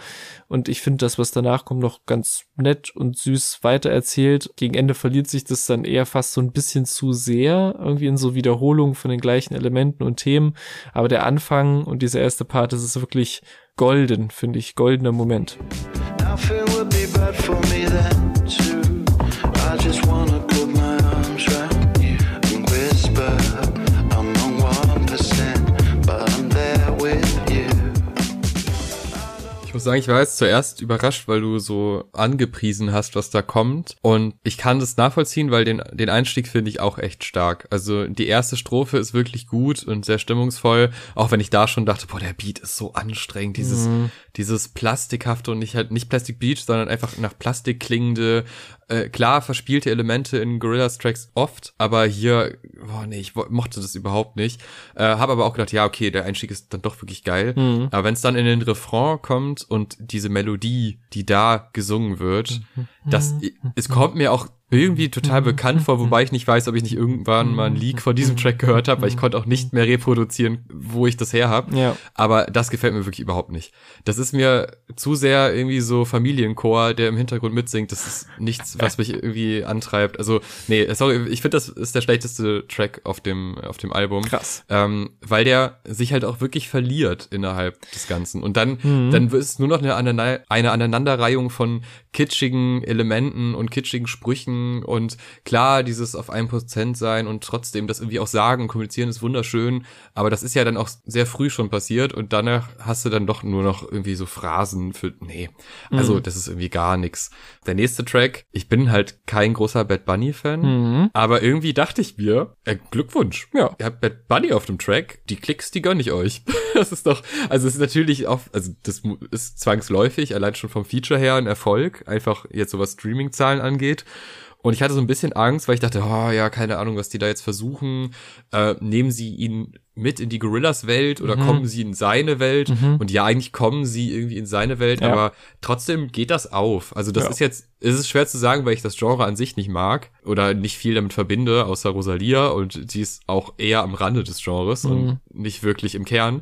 und ich finde das, was danach kommt, noch ganz nett und süß weitererzählt. Gegen Ende verliert sich das dann eher fast so ein bisschen zu sehr, irgendwie in so Wiederholungen von den gleichen Elementen und Themen. Aber der Anfang und dieser erste Part, das ist wirklich golden, finde ich, goldener Moment. Nothing would be bad for me then sagen, ich war jetzt zuerst überrascht, weil du so angepriesen hast, was da kommt. Und ich kann das nachvollziehen, weil den, den Einstieg finde ich auch echt stark. Also die erste Strophe ist wirklich gut und sehr stimmungsvoll. Auch wenn ich da schon dachte, boah, der Beat ist so anstrengend. Dieses, mhm. dieses plastikhafte und nicht halt nicht Plastic Beach, sondern einfach nach Plastik klingende, äh, klar verspielte Elemente in Gorillaz Tracks oft, aber hier, boah, nee, ich mochte das überhaupt nicht. Äh, habe aber auch gedacht, ja, okay, der Einstieg ist dann doch wirklich geil. Mhm. Aber wenn es dann in den Refrain kommt und diese Melodie, die da gesungen wird, mhm. das, es kommt mir auch irgendwie total bekannt vor, wobei ich nicht weiß, ob ich nicht irgendwann mal einen Leak von diesem Track gehört habe, weil ich konnte auch nicht mehr reproduzieren, wo ich das her habe. Ja. Aber das gefällt mir wirklich überhaupt nicht. Das ist mir zu sehr irgendwie so Familienchor, der im Hintergrund mitsingt. Das ist nichts, was mich irgendwie antreibt. Also nee, sorry, ich finde, das ist der schlechteste Track auf dem auf dem Album. Krass. Ähm, weil der sich halt auch wirklich verliert innerhalb des Ganzen. Und dann mhm. dann ist es nur noch eine, eine Aneinanderreihung von kitschigen Elementen und kitschigen Sprüchen und klar, dieses auf ein Prozent sein und trotzdem das irgendwie auch sagen und kommunizieren ist wunderschön, aber das ist ja dann auch sehr früh schon passiert und danach hast du dann doch nur noch irgendwie so Phrasen für, nee, also mhm. das ist irgendwie gar nix. Der nächste Track, ich bin halt kein großer Bad Bunny Fan, mhm. aber irgendwie dachte ich mir, äh, Glückwunsch, ja, ihr habt Bad Bunny auf dem Track, die Klicks, die gönn ich euch. das ist doch, also es ist natürlich auch, also das ist zwangsläufig, allein schon vom Feature her ein Erfolg, einfach jetzt so was Streaming-Zahlen angeht. Und ich hatte so ein bisschen Angst, weil ich dachte, oh ja, keine Ahnung, was die da jetzt versuchen. Äh, nehmen sie ihn mit in die Gorillas-Welt oder mhm. kommen sie in seine Welt? Mhm. Und ja, eigentlich kommen sie irgendwie in seine Welt, ja. aber trotzdem geht das auf. Also das ja. ist jetzt, es ist schwer zu sagen, weil ich das Genre an sich nicht mag oder nicht viel damit verbinde, außer Rosalia und sie ist auch eher am Rande des Genres mhm. und nicht wirklich im Kern.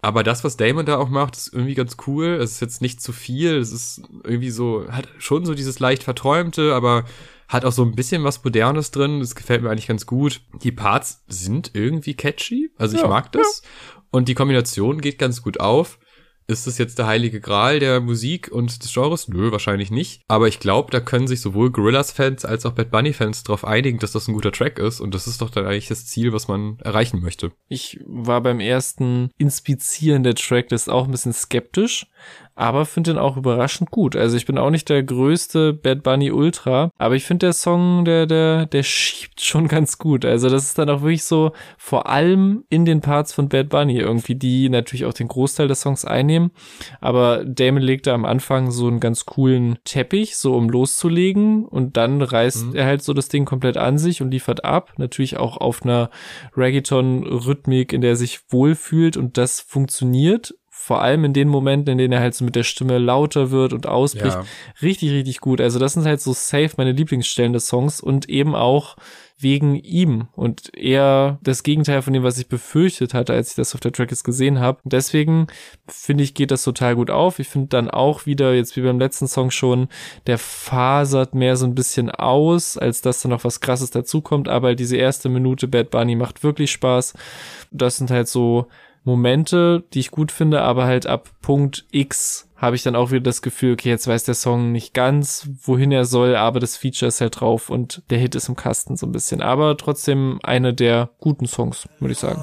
Aber das, was Damon da auch macht, ist irgendwie ganz cool. Es ist jetzt nicht zu viel. Es ist irgendwie so, hat schon so dieses leicht verträumte, aber hat auch so ein bisschen was Modernes drin. Das gefällt mir eigentlich ganz gut. Die Parts sind irgendwie catchy. Also ich ja, mag das. Ja. Und die Kombination geht ganz gut auf. Ist das jetzt der heilige Gral der Musik und des Genres? Nö, wahrscheinlich nicht. Aber ich glaube, da können sich sowohl Gorillas-Fans als auch Bad Bunny-Fans darauf einigen, dass das ein guter Track ist. Und das ist doch dann eigentlich das Ziel, was man erreichen möchte. Ich war beim ersten Inspizieren der Tracklist auch ein bisschen skeptisch. Aber finde den auch überraschend gut. Also ich bin auch nicht der größte Bad Bunny Ultra, aber ich finde der Song, der, der, der schiebt schon ganz gut. Also das ist dann auch wirklich so, vor allem in den Parts von Bad Bunny irgendwie, die natürlich auch den Großteil des Songs einnehmen, aber Damon legt da am Anfang so einen ganz coolen Teppich, so um loszulegen und dann reißt mhm. er halt so das Ding komplett an sich und liefert ab. Natürlich auch auf einer Reggaeton-Rhythmik, in der er sich wohlfühlt und das funktioniert vor allem in den Momenten, in denen er halt so mit der Stimme lauter wird und ausbricht, ja. richtig, richtig gut. Also das sind halt so safe meine Lieblingsstellen des Songs und eben auch wegen ihm und eher das Gegenteil von dem, was ich befürchtet hatte, als ich das auf der Tracklist gesehen habe. Deswegen finde ich, geht das total gut auf. Ich finde dann auch wieder, jetzt wie beim letzten Song schon, der fasert mehr so ein bisschen aus, als dass da noch was krasses dazukommt. Aber diese erste Minute Bad Bunny macht wirklich Spaß. Das sind halt so Momente, die ich gut finde, aber halt ab Punkt X habe ich dann auch wieder das Gefühl, okay, jetzt weiß der Song nicht ganz, wohin er soll, aber das Feature ist halt drauf und der Hit ist im Kasten so ein bisschen. Aber trotzdem eine der guten Songs, würde ich sagen.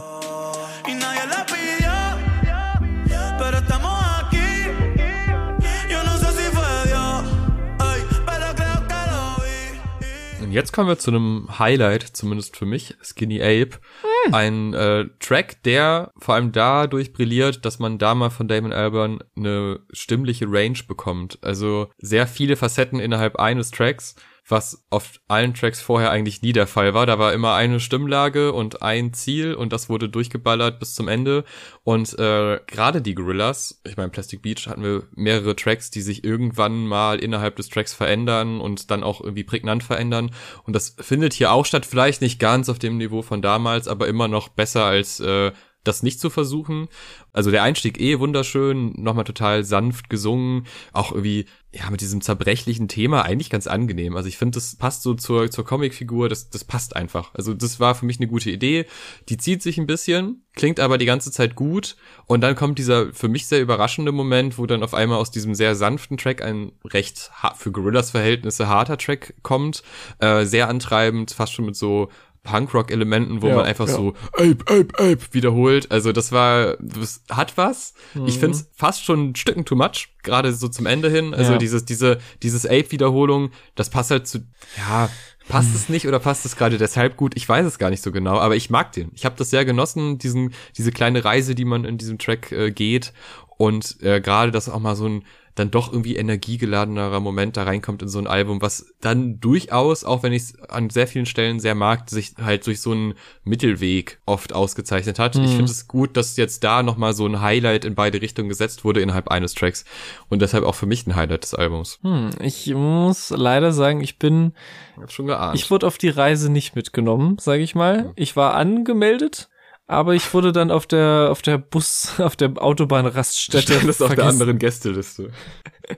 Jetzt kommen wir zu einem Highlight, zumindest für mich, Skinny Ape. Hm. Ein äh, Track, der vor allem dadurch brilliert, dass man da mal von Damon Albarn eine stimmliche Range bekommt. Also sehr viele Facetten innerhalb eines Tracks was auf allen Tracks vorher eigentlich nie der Fall war. Da war immer eine Stimmlage und ein Ziel und das wurde durchgeballert bis zum Ende. Und äh, gerade die Gorillas, ich meine Plastic Beach hatten wir mehrere Tracks, die sich irgendwann mal innerhalb des Tracks verändern und dann auch irgendwie prägnant verändern. Und das findet hier auch statt, vielleicht nicht ganz auf dem Niveau von damals, aber immer noch besser als äh, das nicht zu versuchen. Also der Einstieg eh wunderschön, nochmal total sanft gesungen, auch irgendwie, ja, mit diesem zerbrechlichen Thema eigentlich ganz angenehm. Also ich finde, das passt so zur, zur Comicfigur, das, das passt einfach. Also das war für mich eine gute Idee. Die zieht sich ein bisschen, klingt aber die ganze Zeit gut und dann kommt dieser für mich sehr überraschende Moment, wo dann auf einmal aus diesem sehr sanften Track ein recht für Gorillas Verhältnisse harter Track kommt, äh, sehr antreibend, fast schon mit so Punkrock-Elementen, wo ja, man einfach ja. so Ape, Ape, Ape wiederholt. Also das war, das hat was. Mhm. Ich finde es fast schon ein Stücken too much, gerade so zum Ende hin. Also ja. dieses, diese, dieses Ape-Wiederholung, das passt halt zu, ja, passt es nicht oder passt es gerade deshalb gut? Ich weiß es gar nicht so genau, aber ich mag den. Ich habe das sehr genossen, diesen, diese kleine Reise, die man in diesem Track äh, geht und äh, gerade das auch mal so ein dann doch irgendwie energiegeladenerer Moment da reinkommt in so ein Album, was dann durchaus, auch wenn ich es an sehr vielen Stellen sehr mag, sich halt durch so einen Mittelweg oft ausgezeichnet hat. Mhm. Ich finde es gut, dass jetzt da nochmal so ein Highlight in beide Richtungen gesetzt wurde innerhalb eines Tracks und deshalb auch für mich ein Highlight des Albums. Hm, ich muss leider sagen, ich bin ich hab schon geahnt. Ich wurde auf die Reise nicht mitgenommen, sage ich mal. Ich war angemeldet, aber ich wurde dann auf der auf der Bus auf der Autobahnraststätte das ist auf der anderen Gästeliste.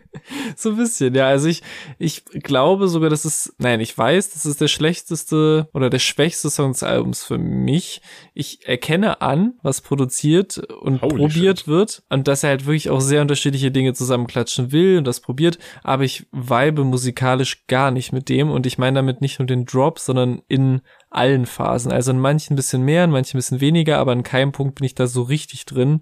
so ein bisschen, ja. Also ich ich glaube sogar, dass es nein, ich weiß, das ist der schlechteste oder der schwächste Song des Albums für mich. Ich erkenne an, was produziert und Holy probiert shit. wird und dass er halt wirklich auch sehr unterschiedliche Dinge zusammenklatschen will und das probiert, aber ich vibe musikalisch gar nicht mit dem und ich meine damit nicht nur den Drop, sondern in allen Phasen. Also in manchen ein bisschen mehr, in manchen ein bisschen weniger, aber an keinem Punkt bin ich da so richtig drin,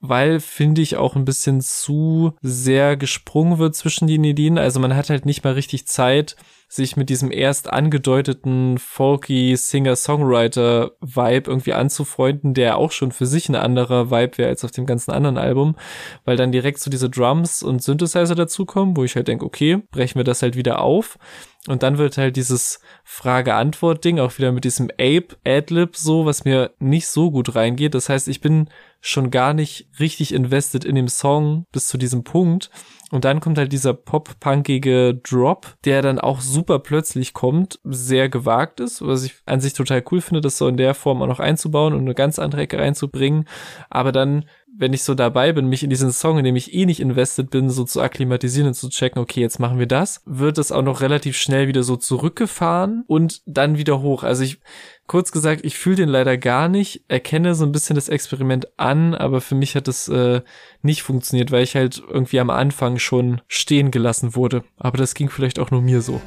weil finde ich auch ein bisschen zu sehr gesprungen wird zwischen den Ideen. Also man hat halt nicht mal richtig Zeit, sich mit diesem erst angedeuteten folky Singer-Songwriter-Vibe irgendwie anzufreunden, der auch schon für sich ein anderer Vibe wäre als auf dem ganzen anderen Album, weil dann direkt so diese Drums und Synthesizer dazukommen, wo ich halt denke, okay, brechen wir das halt wieder auf. Und dann wird halt dieses Frage-Antwort-Ding auch wieder mit diesem Ape-Adlib so, was mir nicht so gut reingeht. Das heißt, ich bin schon gar nicht richtig invested in dem Song bis zu diesem Punkt. Und dann kommt halt dieser pop-punkige Drop, der dann auch super plötzlich kommt, sehr gewagt ist, was ich an sich total cool finde, das so in der Form auch noch einzubauen und eine ganz andere Ecke reinzubringen. Aber dann wenn ich so dabei bin, mich in diesen Song, in dem ich eh nicht invested bin, so zu akklimatisieren und zu checken, okay, jetzt machen wir das, wird es auch noch relativ schnell wieder so zurückgefahren und dann wieder hoch. Also ich, kurz gesagt, ich fühle den leider gar nicht, erkenne so ein bisschen das Experiment an, aber für mich hat es äh, nicht funktioniert, weil ich halt irgendwie am Anfang schon stehen gelassen wurde. Aber das ging vielleicht auch nur mir so.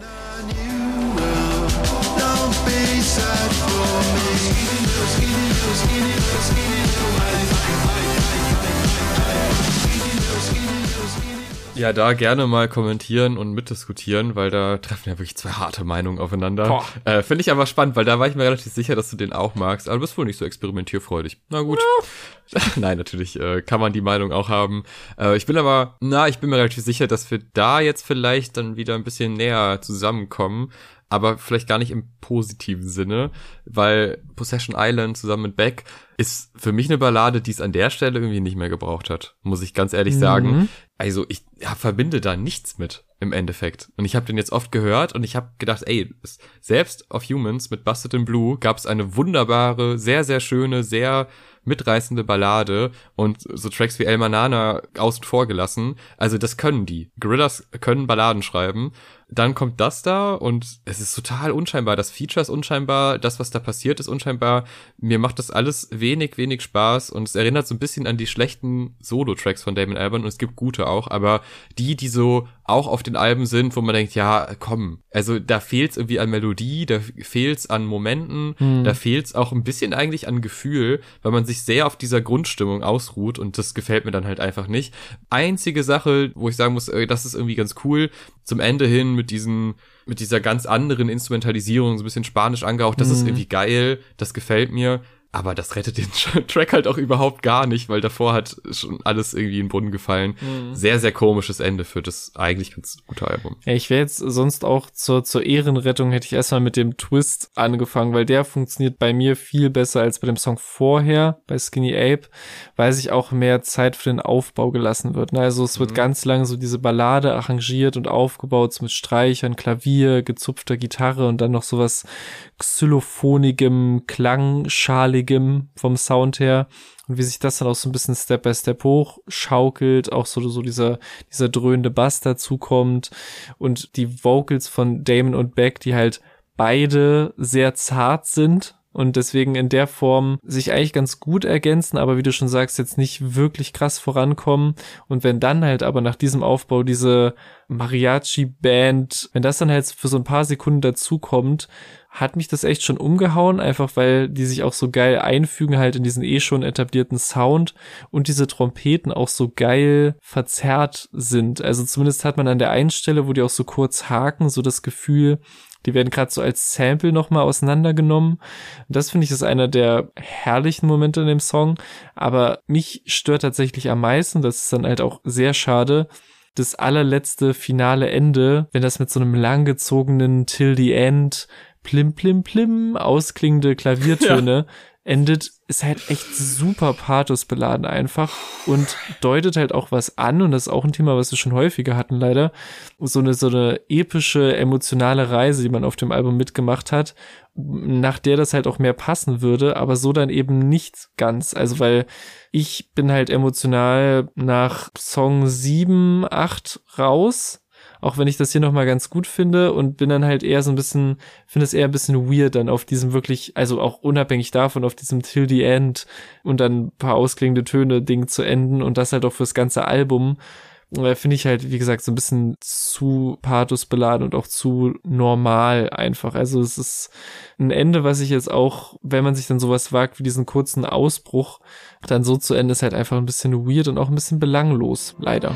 Ja, da gerne mal kommentieren und mitdiskutieren, weil da treffen ja wirklich zwei harte Meinungen aufeinander. Äh, Finde ich aber spannend, weil da war ich mir relativ sicher, dass du den auch magst, aber du bist wohl nicht so experimentierfreudig. Na gut. Ja. Nein, natürlich äh, kann man die Meinung auch haben. Äh, ich bin aber, na, ich bin mir relativ sicher, dass wir da jetzt vielleicht dann wieder ein bisschen näher zusammenkommen aber vielleicht gar nicht im positiven Sinne, weil Possession Island zusammen mit Beck ist für mich eine Ballade, die es an der Stelle irgendwie nicht mehr gebraucht hat, muss ich ganz ehrlich mhm. sagen. Also ich ja, verbinde da nichts mit im Endeffekt. Und ich habe den jetzt oft gehört und ich habe gedacht, ey, selbst auf Humans mit Busted in Blue gab es eine wunderbare, sehr, sehr schöne, sehr mitreißende Ballade und so Tracks wie El Manana außen vor gelassen. Also das können die. Gorillas können Balladen schreiben dann kommt das da und es ist total unscheinbar. Das Feature ist unscheinbar, das, was da passiert, ist unscheinbar. Mir macht das alles wenig, wenig Spaß und es erinnert so ein bisschen an die schlechten Solo-Tracks von Damon Albarn und es gibt gute auch, aber die, die so auch auf den Alben sind, wo man denkt, ja, komm, also da fehlt's irgendwie an Melodie, da fehlt's an Momenten, hm. da fehlt's auch ein bisschen eigentlich an Gefühl, weil man sich sehr auf dieser Grundstimmung ausruht und das gefällt mir dann halt einfach nicht. Einzige Sache, wo ich sagen muss, das ist irgendwie ganz cool, zum Ende hin mit diesen, mit dieser ganz anderen Instrumentalisierung, so ein bisschen spanisch angehaucht, das mhm. ist irgendwie geil, das gefällt mir. Aber das rettet den Track halt auch überhaupt gar nicht, weil davor hat schon alles irgendwie in den Boden gefallen. Mhm. Sehr, sehr komisches Ende für das eigentlich ganz gute Album. Ich wäre jetzt sonst auch zur, zur Ehrenrettung hätte ich erstmal mit dem Twist angefangen, weil der funktioniert bei mir viel besser als bei dem Song vorher, bei Skinny Ape, weil sich auch mehr Zeit für den Aufbau gelassen wird. Ne? Also es wird mhm. ganz lang so diese Ballade arrangiert und aufgebaut so mit Streichern, Klavier, gezupfter Gitarre und dann noch sowas xylophonigem, klangschaligem vom Sound her und wie sich das dann auch so ein bisschen Step by Step hoch schaukelt, auch so, so dieser, dieser dröhnende Bass dazukommt und die Vocals von Damon und Beck, die halt beide sehr zart sind, und deswegen in der Form sich eigentlich ganz gut ergänzen, aber wie du schon sagst, jetzt nicht wirklich krass vorankommen. Und wenn dann halt aber nach diesem Aufbau diese Mariachi-Band, wenn das dann halt für so ein paar Sekunden dazukommt, hat mich das echt schon umgehauen, einfach weil die sich auch so geil einfügen halt in diesen eh schon etablierten Sound und diese Trompeten auch so geil verzerrt sind. Also zumindest hat man an der einen Stelle, wo die auch so kurz haken, so das Gefühl, die werden gerade so als Sample nochmal auseinandergenommen. Das finde ich ist einer der herrlichen Momente in dem Song. Aber mich stört tatsächlich am meisten, das ist dann halt auch sehr schade, das allerletzte finale Ende, wenn das mit so einem langgezogenen Till the End plim plim plim ausklingende Klaviertöne ja endet, ist halt echt super pathosbeladen einfach und deutet halt auch was an und das ist auch ein Thema, was wir schon häufiger hatten leider. So eine, so eine epische, emotionale Reise, die man auf dem Album mitgemacht hat, nach der das halt auch mehr passen würde, aber so dann eben nicht ganz. Also weil ich bin halt emotional nach Song 7, 8 raus auch wenn ich das hier nochmal ganz gut finde und bin dann halt eher so ein bisschen, finde es eher ein bisschen weird dann auf diesem wirklich, also auch unabhängig davon, auf diesem Till the End und dann ein paar ausklingende Töne Ding zu enden und das halt auch fürs ganze Album äh, finde ich halt, wie gesagt, so ein bisschen zu pathos beladen und auch zu normal einfach. Also es ist ein Ende, was ich jetzt auch, wenn man sich dann sowas wagt wie diesen kurzen Ausbruch, dann so zu Ende ist halt einfach ein bisschen weird und auch ein bisschen belanglos, leider.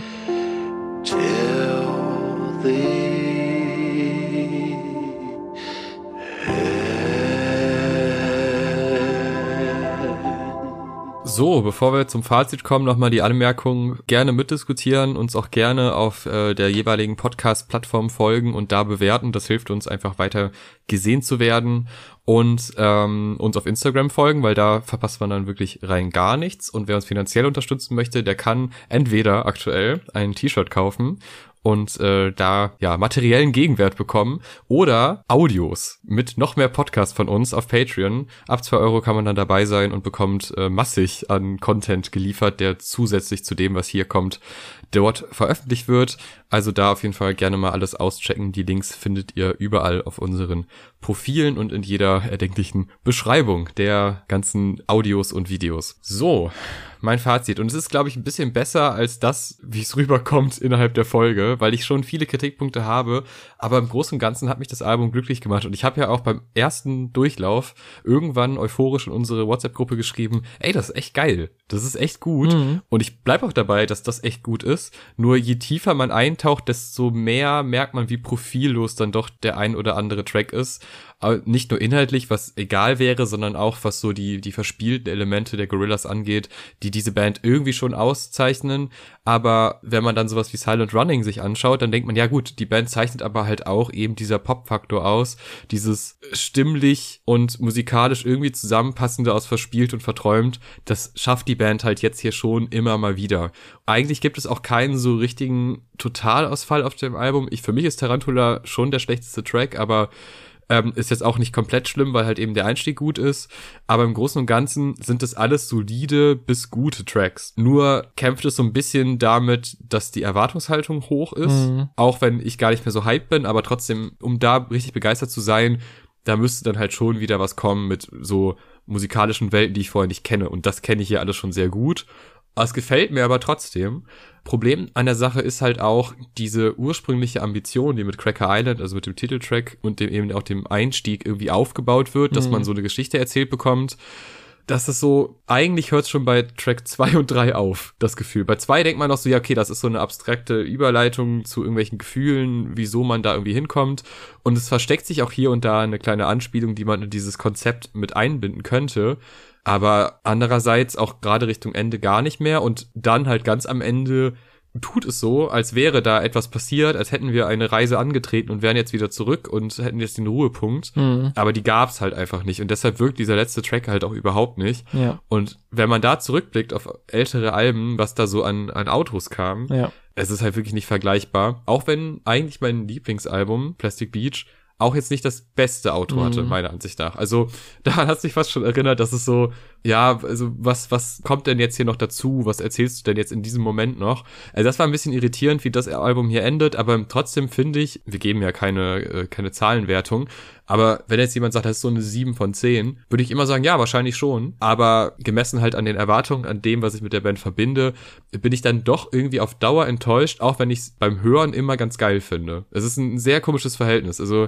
So, bevor wir zum Fazit kommen, nochmal die Anmerkung, gerne mitdiskutieren, uns auch gerne auf äh, der jeweiligen Podcast-Plattform folgen und da bewerten. Das hilft uns einfach weiter gesehen zu werden und ähm, uns auf Instagram folgen, weil da verpasst man dann wirklich rein gar nichts. Und wer uns finanziell unterstützen möchte, der kann entweder aktuell ein T-Shirt kaufen und äh, da ja materiellen Gegenwert bekommen oder Audios mit noch mehr Podcasts von uns auf Patreon. Ab zwei Euro kann man dann dabei sein und bekommt äh, massig an Content geliefert, der zusätzlich zu dem, was hier kommt, dort veröffentlicht wird. Also da auf jeden Fall gerne mal alles auschecken. Die Links findet ihr überall auf unseren Profilen und in jeder erdenklichen Beschreibung der ganzen Audios und Videos. So, mein Fazit. Und es ist, glaube ich, ein bisschen besser als das, wie es rüberkommt innerhalb der Folge, weil ich schon viele Kritikpunkte habe. Aber im Großen und Ganzen hat mich das Album glücklich gemacht. Und ich habe ja auch beim ersten Durchlauf irgendwann euphorisch in unsere WhatsApp-Gruppe geschrieben, ey, das ist echt geil. Das ist echt gut. Mhm. Und ich bleib auch dabei, dass das echt gut ist. Nur je tiefer man eintaucht, desto mehr merkt man, wie profillos dann doch der ein oder andere Track ist nicht nur inhaltlich, was egal wäre, sondern auch was so die, die verspielten Elemente der Gorillas angeht, die diese Band irgendwie schon auszeichnen. Aber wenn man dann sowas wie Silent Running sich anschaut, dann denkt man, ja gut, die Band zeichnet aber halt auch eben dieser Pop-Faktor aus, dieses stimmlich und musikalisch irgendwie zusammenpassende aus verspielt und verträumt, das schafft die Band halt jetzt hier schon immer mal wieder. Eigentlich gibt es auch keinen so richtigen Totalausfall auf dem Album. Ich, für mich ist Tarantula schon der schlechteste Track, aber ähm, ist jetzt auch nicht komplett schlimm, weil halt eben der Einstieg gut ist. Aber im Großen und Ganzen sind das alles solide bis gute Tracks. Nur kämpft es so ein bisschen damit, dass die Erwartungshaltung hoch ist. Mhm. Auch wenn ich gar nicht mehr so hyped bin, aber trotzdem, um da richtig begeistert zu sein, da müsste dann halt schon wieder was kommen mit so musikalischen Welten, die ich vorher nicht kenne. Und das kenne ich hier alles schon sehr gut. Es gefällt mir aber trotzdem. Problem an der Sache ist halt auch diese ursprüngliche Ambition, die mit Cracker Island, also mit dem Titeltrack und dem eben auch dem Einstieg irgendwie aufgebaut wird, mhm. dass man so eine Geschichte erzählt bekommt. Das ist so, eigentlich hört es schon bei Track 2 und 3 auf, das Gefühl. Bei 2 denkt man noch so, ja, okay, das ist so eine abstrakte Überleitung zu irgendwelchen Gefühlen, wieso man da irgendwie hinkommt. Und es versteckt sich auch hier und da eine kleine Anspielung, die man in dieses Konzept mit einbinden könnte aber andererseits auch gerade Richtung Ende gar nicht mehr und dann halt ganz am Ende tut es so, als wäre da etwas passiert, als hätten wir eine Reise angetreten und wären jetzt wieder zurück und hätten jetzt den Ruhepunkt. Mhm. Aber die gab's halt einfach nicht. Und deshalb wirkt dieser letzte Track halt auch überhaupt nicht. Ja. Und wenn man da zurückblickt auf ältere Alben, was da so an, an Autos kam, ja. es ist halt wirklich nicht vergleichbar. Auch wenn eigentlich mein Lieblingsalbum, Plastic Beach, auch jetzt nicht das beste Auto hatte, mhm. meiner Ansicht nach. Also daran hat sich fast schon erinnert, dass es so, ja, also was, was kommt denn jetzt hier noch dazu? Was erzählst du denn jetzt in diesem Moment noch? Also das war ein bisschen irritierend, wie das Album hier endet, aber trotzdem finde ich, wir geben ja keine, äh, keine Zahlenwertung, aber wenn jetzt jemand sagt, das ist so eine 7 von 10, würde ich immer sagen, ja, wahrscheinlich schon. Aber gemessen halt an den Erwartungen, an dem, was ich mit der Band verbinde, bin ich dann doch irgendwie auf Dauer enttäuscht, auch wenn ich es beim Hören immer ganz geil finde. Es ist ein sehr komisches Verhältnis. Also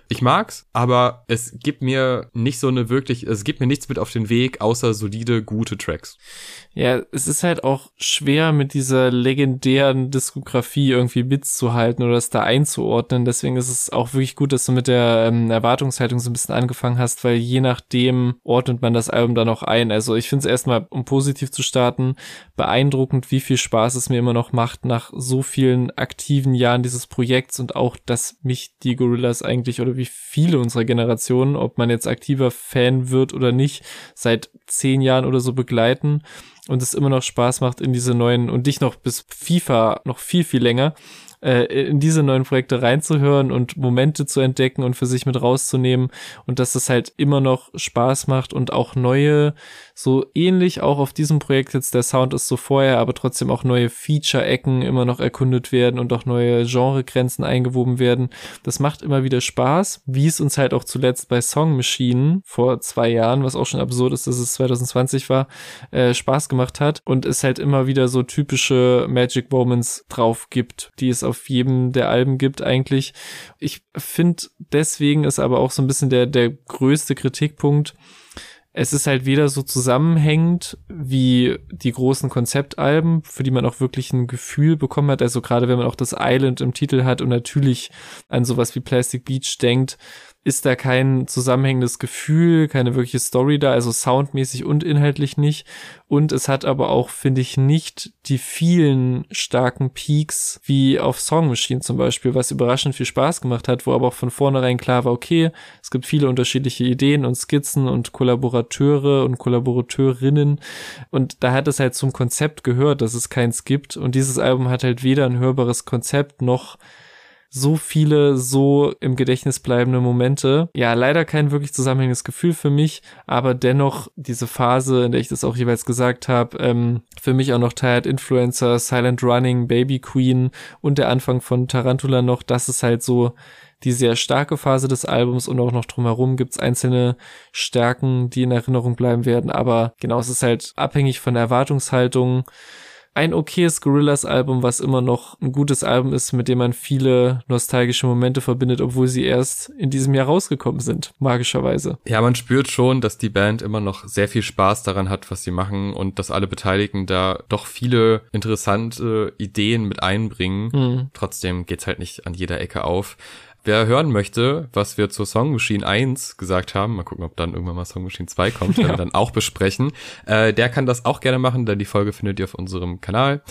ich mag's, aber es gibt mir nicht so eine wirklich, es gibt mir nichts mit auf den Weg, außer solide, gute Tracks. Ja, es ist halt auch schwer mit dieser legendären Diskografie irgendwie mitzuhalten oder es da einzuordnen. Deswegen ist es auch wirklich gut, dass du mit der ähm, Erwartungshaltung so ein bisschen angefangen hast, weil je nachdem ordnet man das Album dann auch ein. Also ich finde es erstmal, um positiv zu starten, beeindruckend, wie viel Spaß es mir immer noch macht nach so vielen aktiven Jahren dieses Projekts und auch, dass mich die Gorillas eigentlich oder wie viele unserer Generation, ob man jetzt aktiver Fan wird oder nicht, seit zehn Jahren oder so begleiten und es immer noch Spaß macht in diese neuen und dich noch bis FIFA noch viel, viel länger äh, in diese neuen Projekte reinzuhören und Momente zu entdecken und für sich mit rauszunehmen und dass es halt immer noch Spaß macht und auch neue, so ähnlich auch auf diesem Projekt jetzt der Sound ist so vorher, aber trotzdem auch neue Feature-Ecken immer noch erkundet werden und auch neue Genregrenzen eingewoben werden. Das macht immer wieder Spaß, wie es uns halt auch zuletzt bei Song Machine vor zwei Jahren, was auch schon absurd ist, dass es 2020 war, äh, Spaß gemacht hat und es halt immer wieder so typische Magic Moments drauf gibt, die es auf jedem der Alben gibt eigentlich. Ich finde deswegen ist aber auch so ein bisschen der, der größte Kritikpunkt, es ist halt weder so zusammenhängend wie die großen Konzeptalben, für die man auch wirklich ein Gefühl bekommen hat. Also gerade wenn man auch das Island im Titel hat und natürlich an sowas wie Plastic Beach denkt, ist da kein zusammenhängendes Gefühl, keine wirkliche Story da, also soundmäßig und inhaltlich nicht. Und es hat aber auch, finde ich, nicht die vielen starken Peaks wie auf Song Machine zum Beispiel, was überraschend viel Spaß gemacht hat, wo aber auch von vornherein klar war, okay, es gibt viele unterschiedliche Ideen und Skizzen und Kollaborateure und Kollaborateurinnen. Und da hat es halt zum Konzept gehört, dass es keins gibt. Und dieses Album hat halt weder ein hörbares Konzept noch so viele so im Gedächtnis bleibende Momente. Ja, leider kein wirklich zusammenhängendes Gefühl für mich, aber dennoch diese Phase, in der ich das auch jeweils gesagt habe, ähm, für mich auch noch Tired Influencer, Silent Running, Baby Queen und der Anfang von Tarantula noch, das ist halt so die sehr starke Phase des Albums und auch noch drumherum gibt's einzelne Stärken, die in Erinnerung bleiben werden. Aber genau, es ist halt abhängig von der Erwartungshaltung ein okayes Gorillas-Album, was immer noch ein gutes Album ist, mit dem man viele nostalgische Momente verbindet, obwohl sie erst in diesem Jahr rausgekommen sind, magischerweise. Ja, man spürt schon, dass die Band immer noch sehr viel Spaß daran hat, was sie machen und dass alle Beteiligten da doch viele interessante Ideen mit einbringen. Mhm. Trotzdem geht's halt nicht an jeder Ecke auf. Wer hören möchte, was wir zur Song Machine 1 gesagt haben, mal gucken, ob dann irgendwann mal Song Machine 2 kommt, ja. wir dann auch besprechen, äh, der kann das auch gerne machen, denn die Folge findet ihr auf unserem Kanal.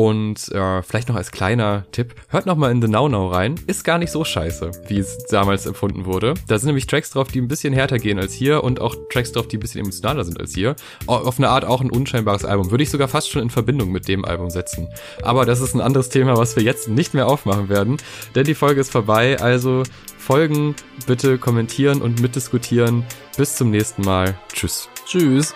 Und äh, vielleicht noch als kleiner Tipp, hört noch mal in The Now Now rein. Ist gar nicht so scheiße, wie es damals empfunden wurde. Da sind nämlich Tracks drauf, die ein bisschen härter gehen als hier und auch Tracks drauf, die ein bisschen emotionaler sind als hier. Auf eine Art auch ein unscheinbares Album. Würde ich sogar fast schon in Verbindung mit dem Album setzen. Aber das ist ein anderes Thema, was wir jetzt nicht mehr aufmachen werden, denn die Folge ist vorbei. Also folgen, bitte kommentieren und mitdiskutieren. Bis zum nächsten Mal. Tschüss. Tschüss.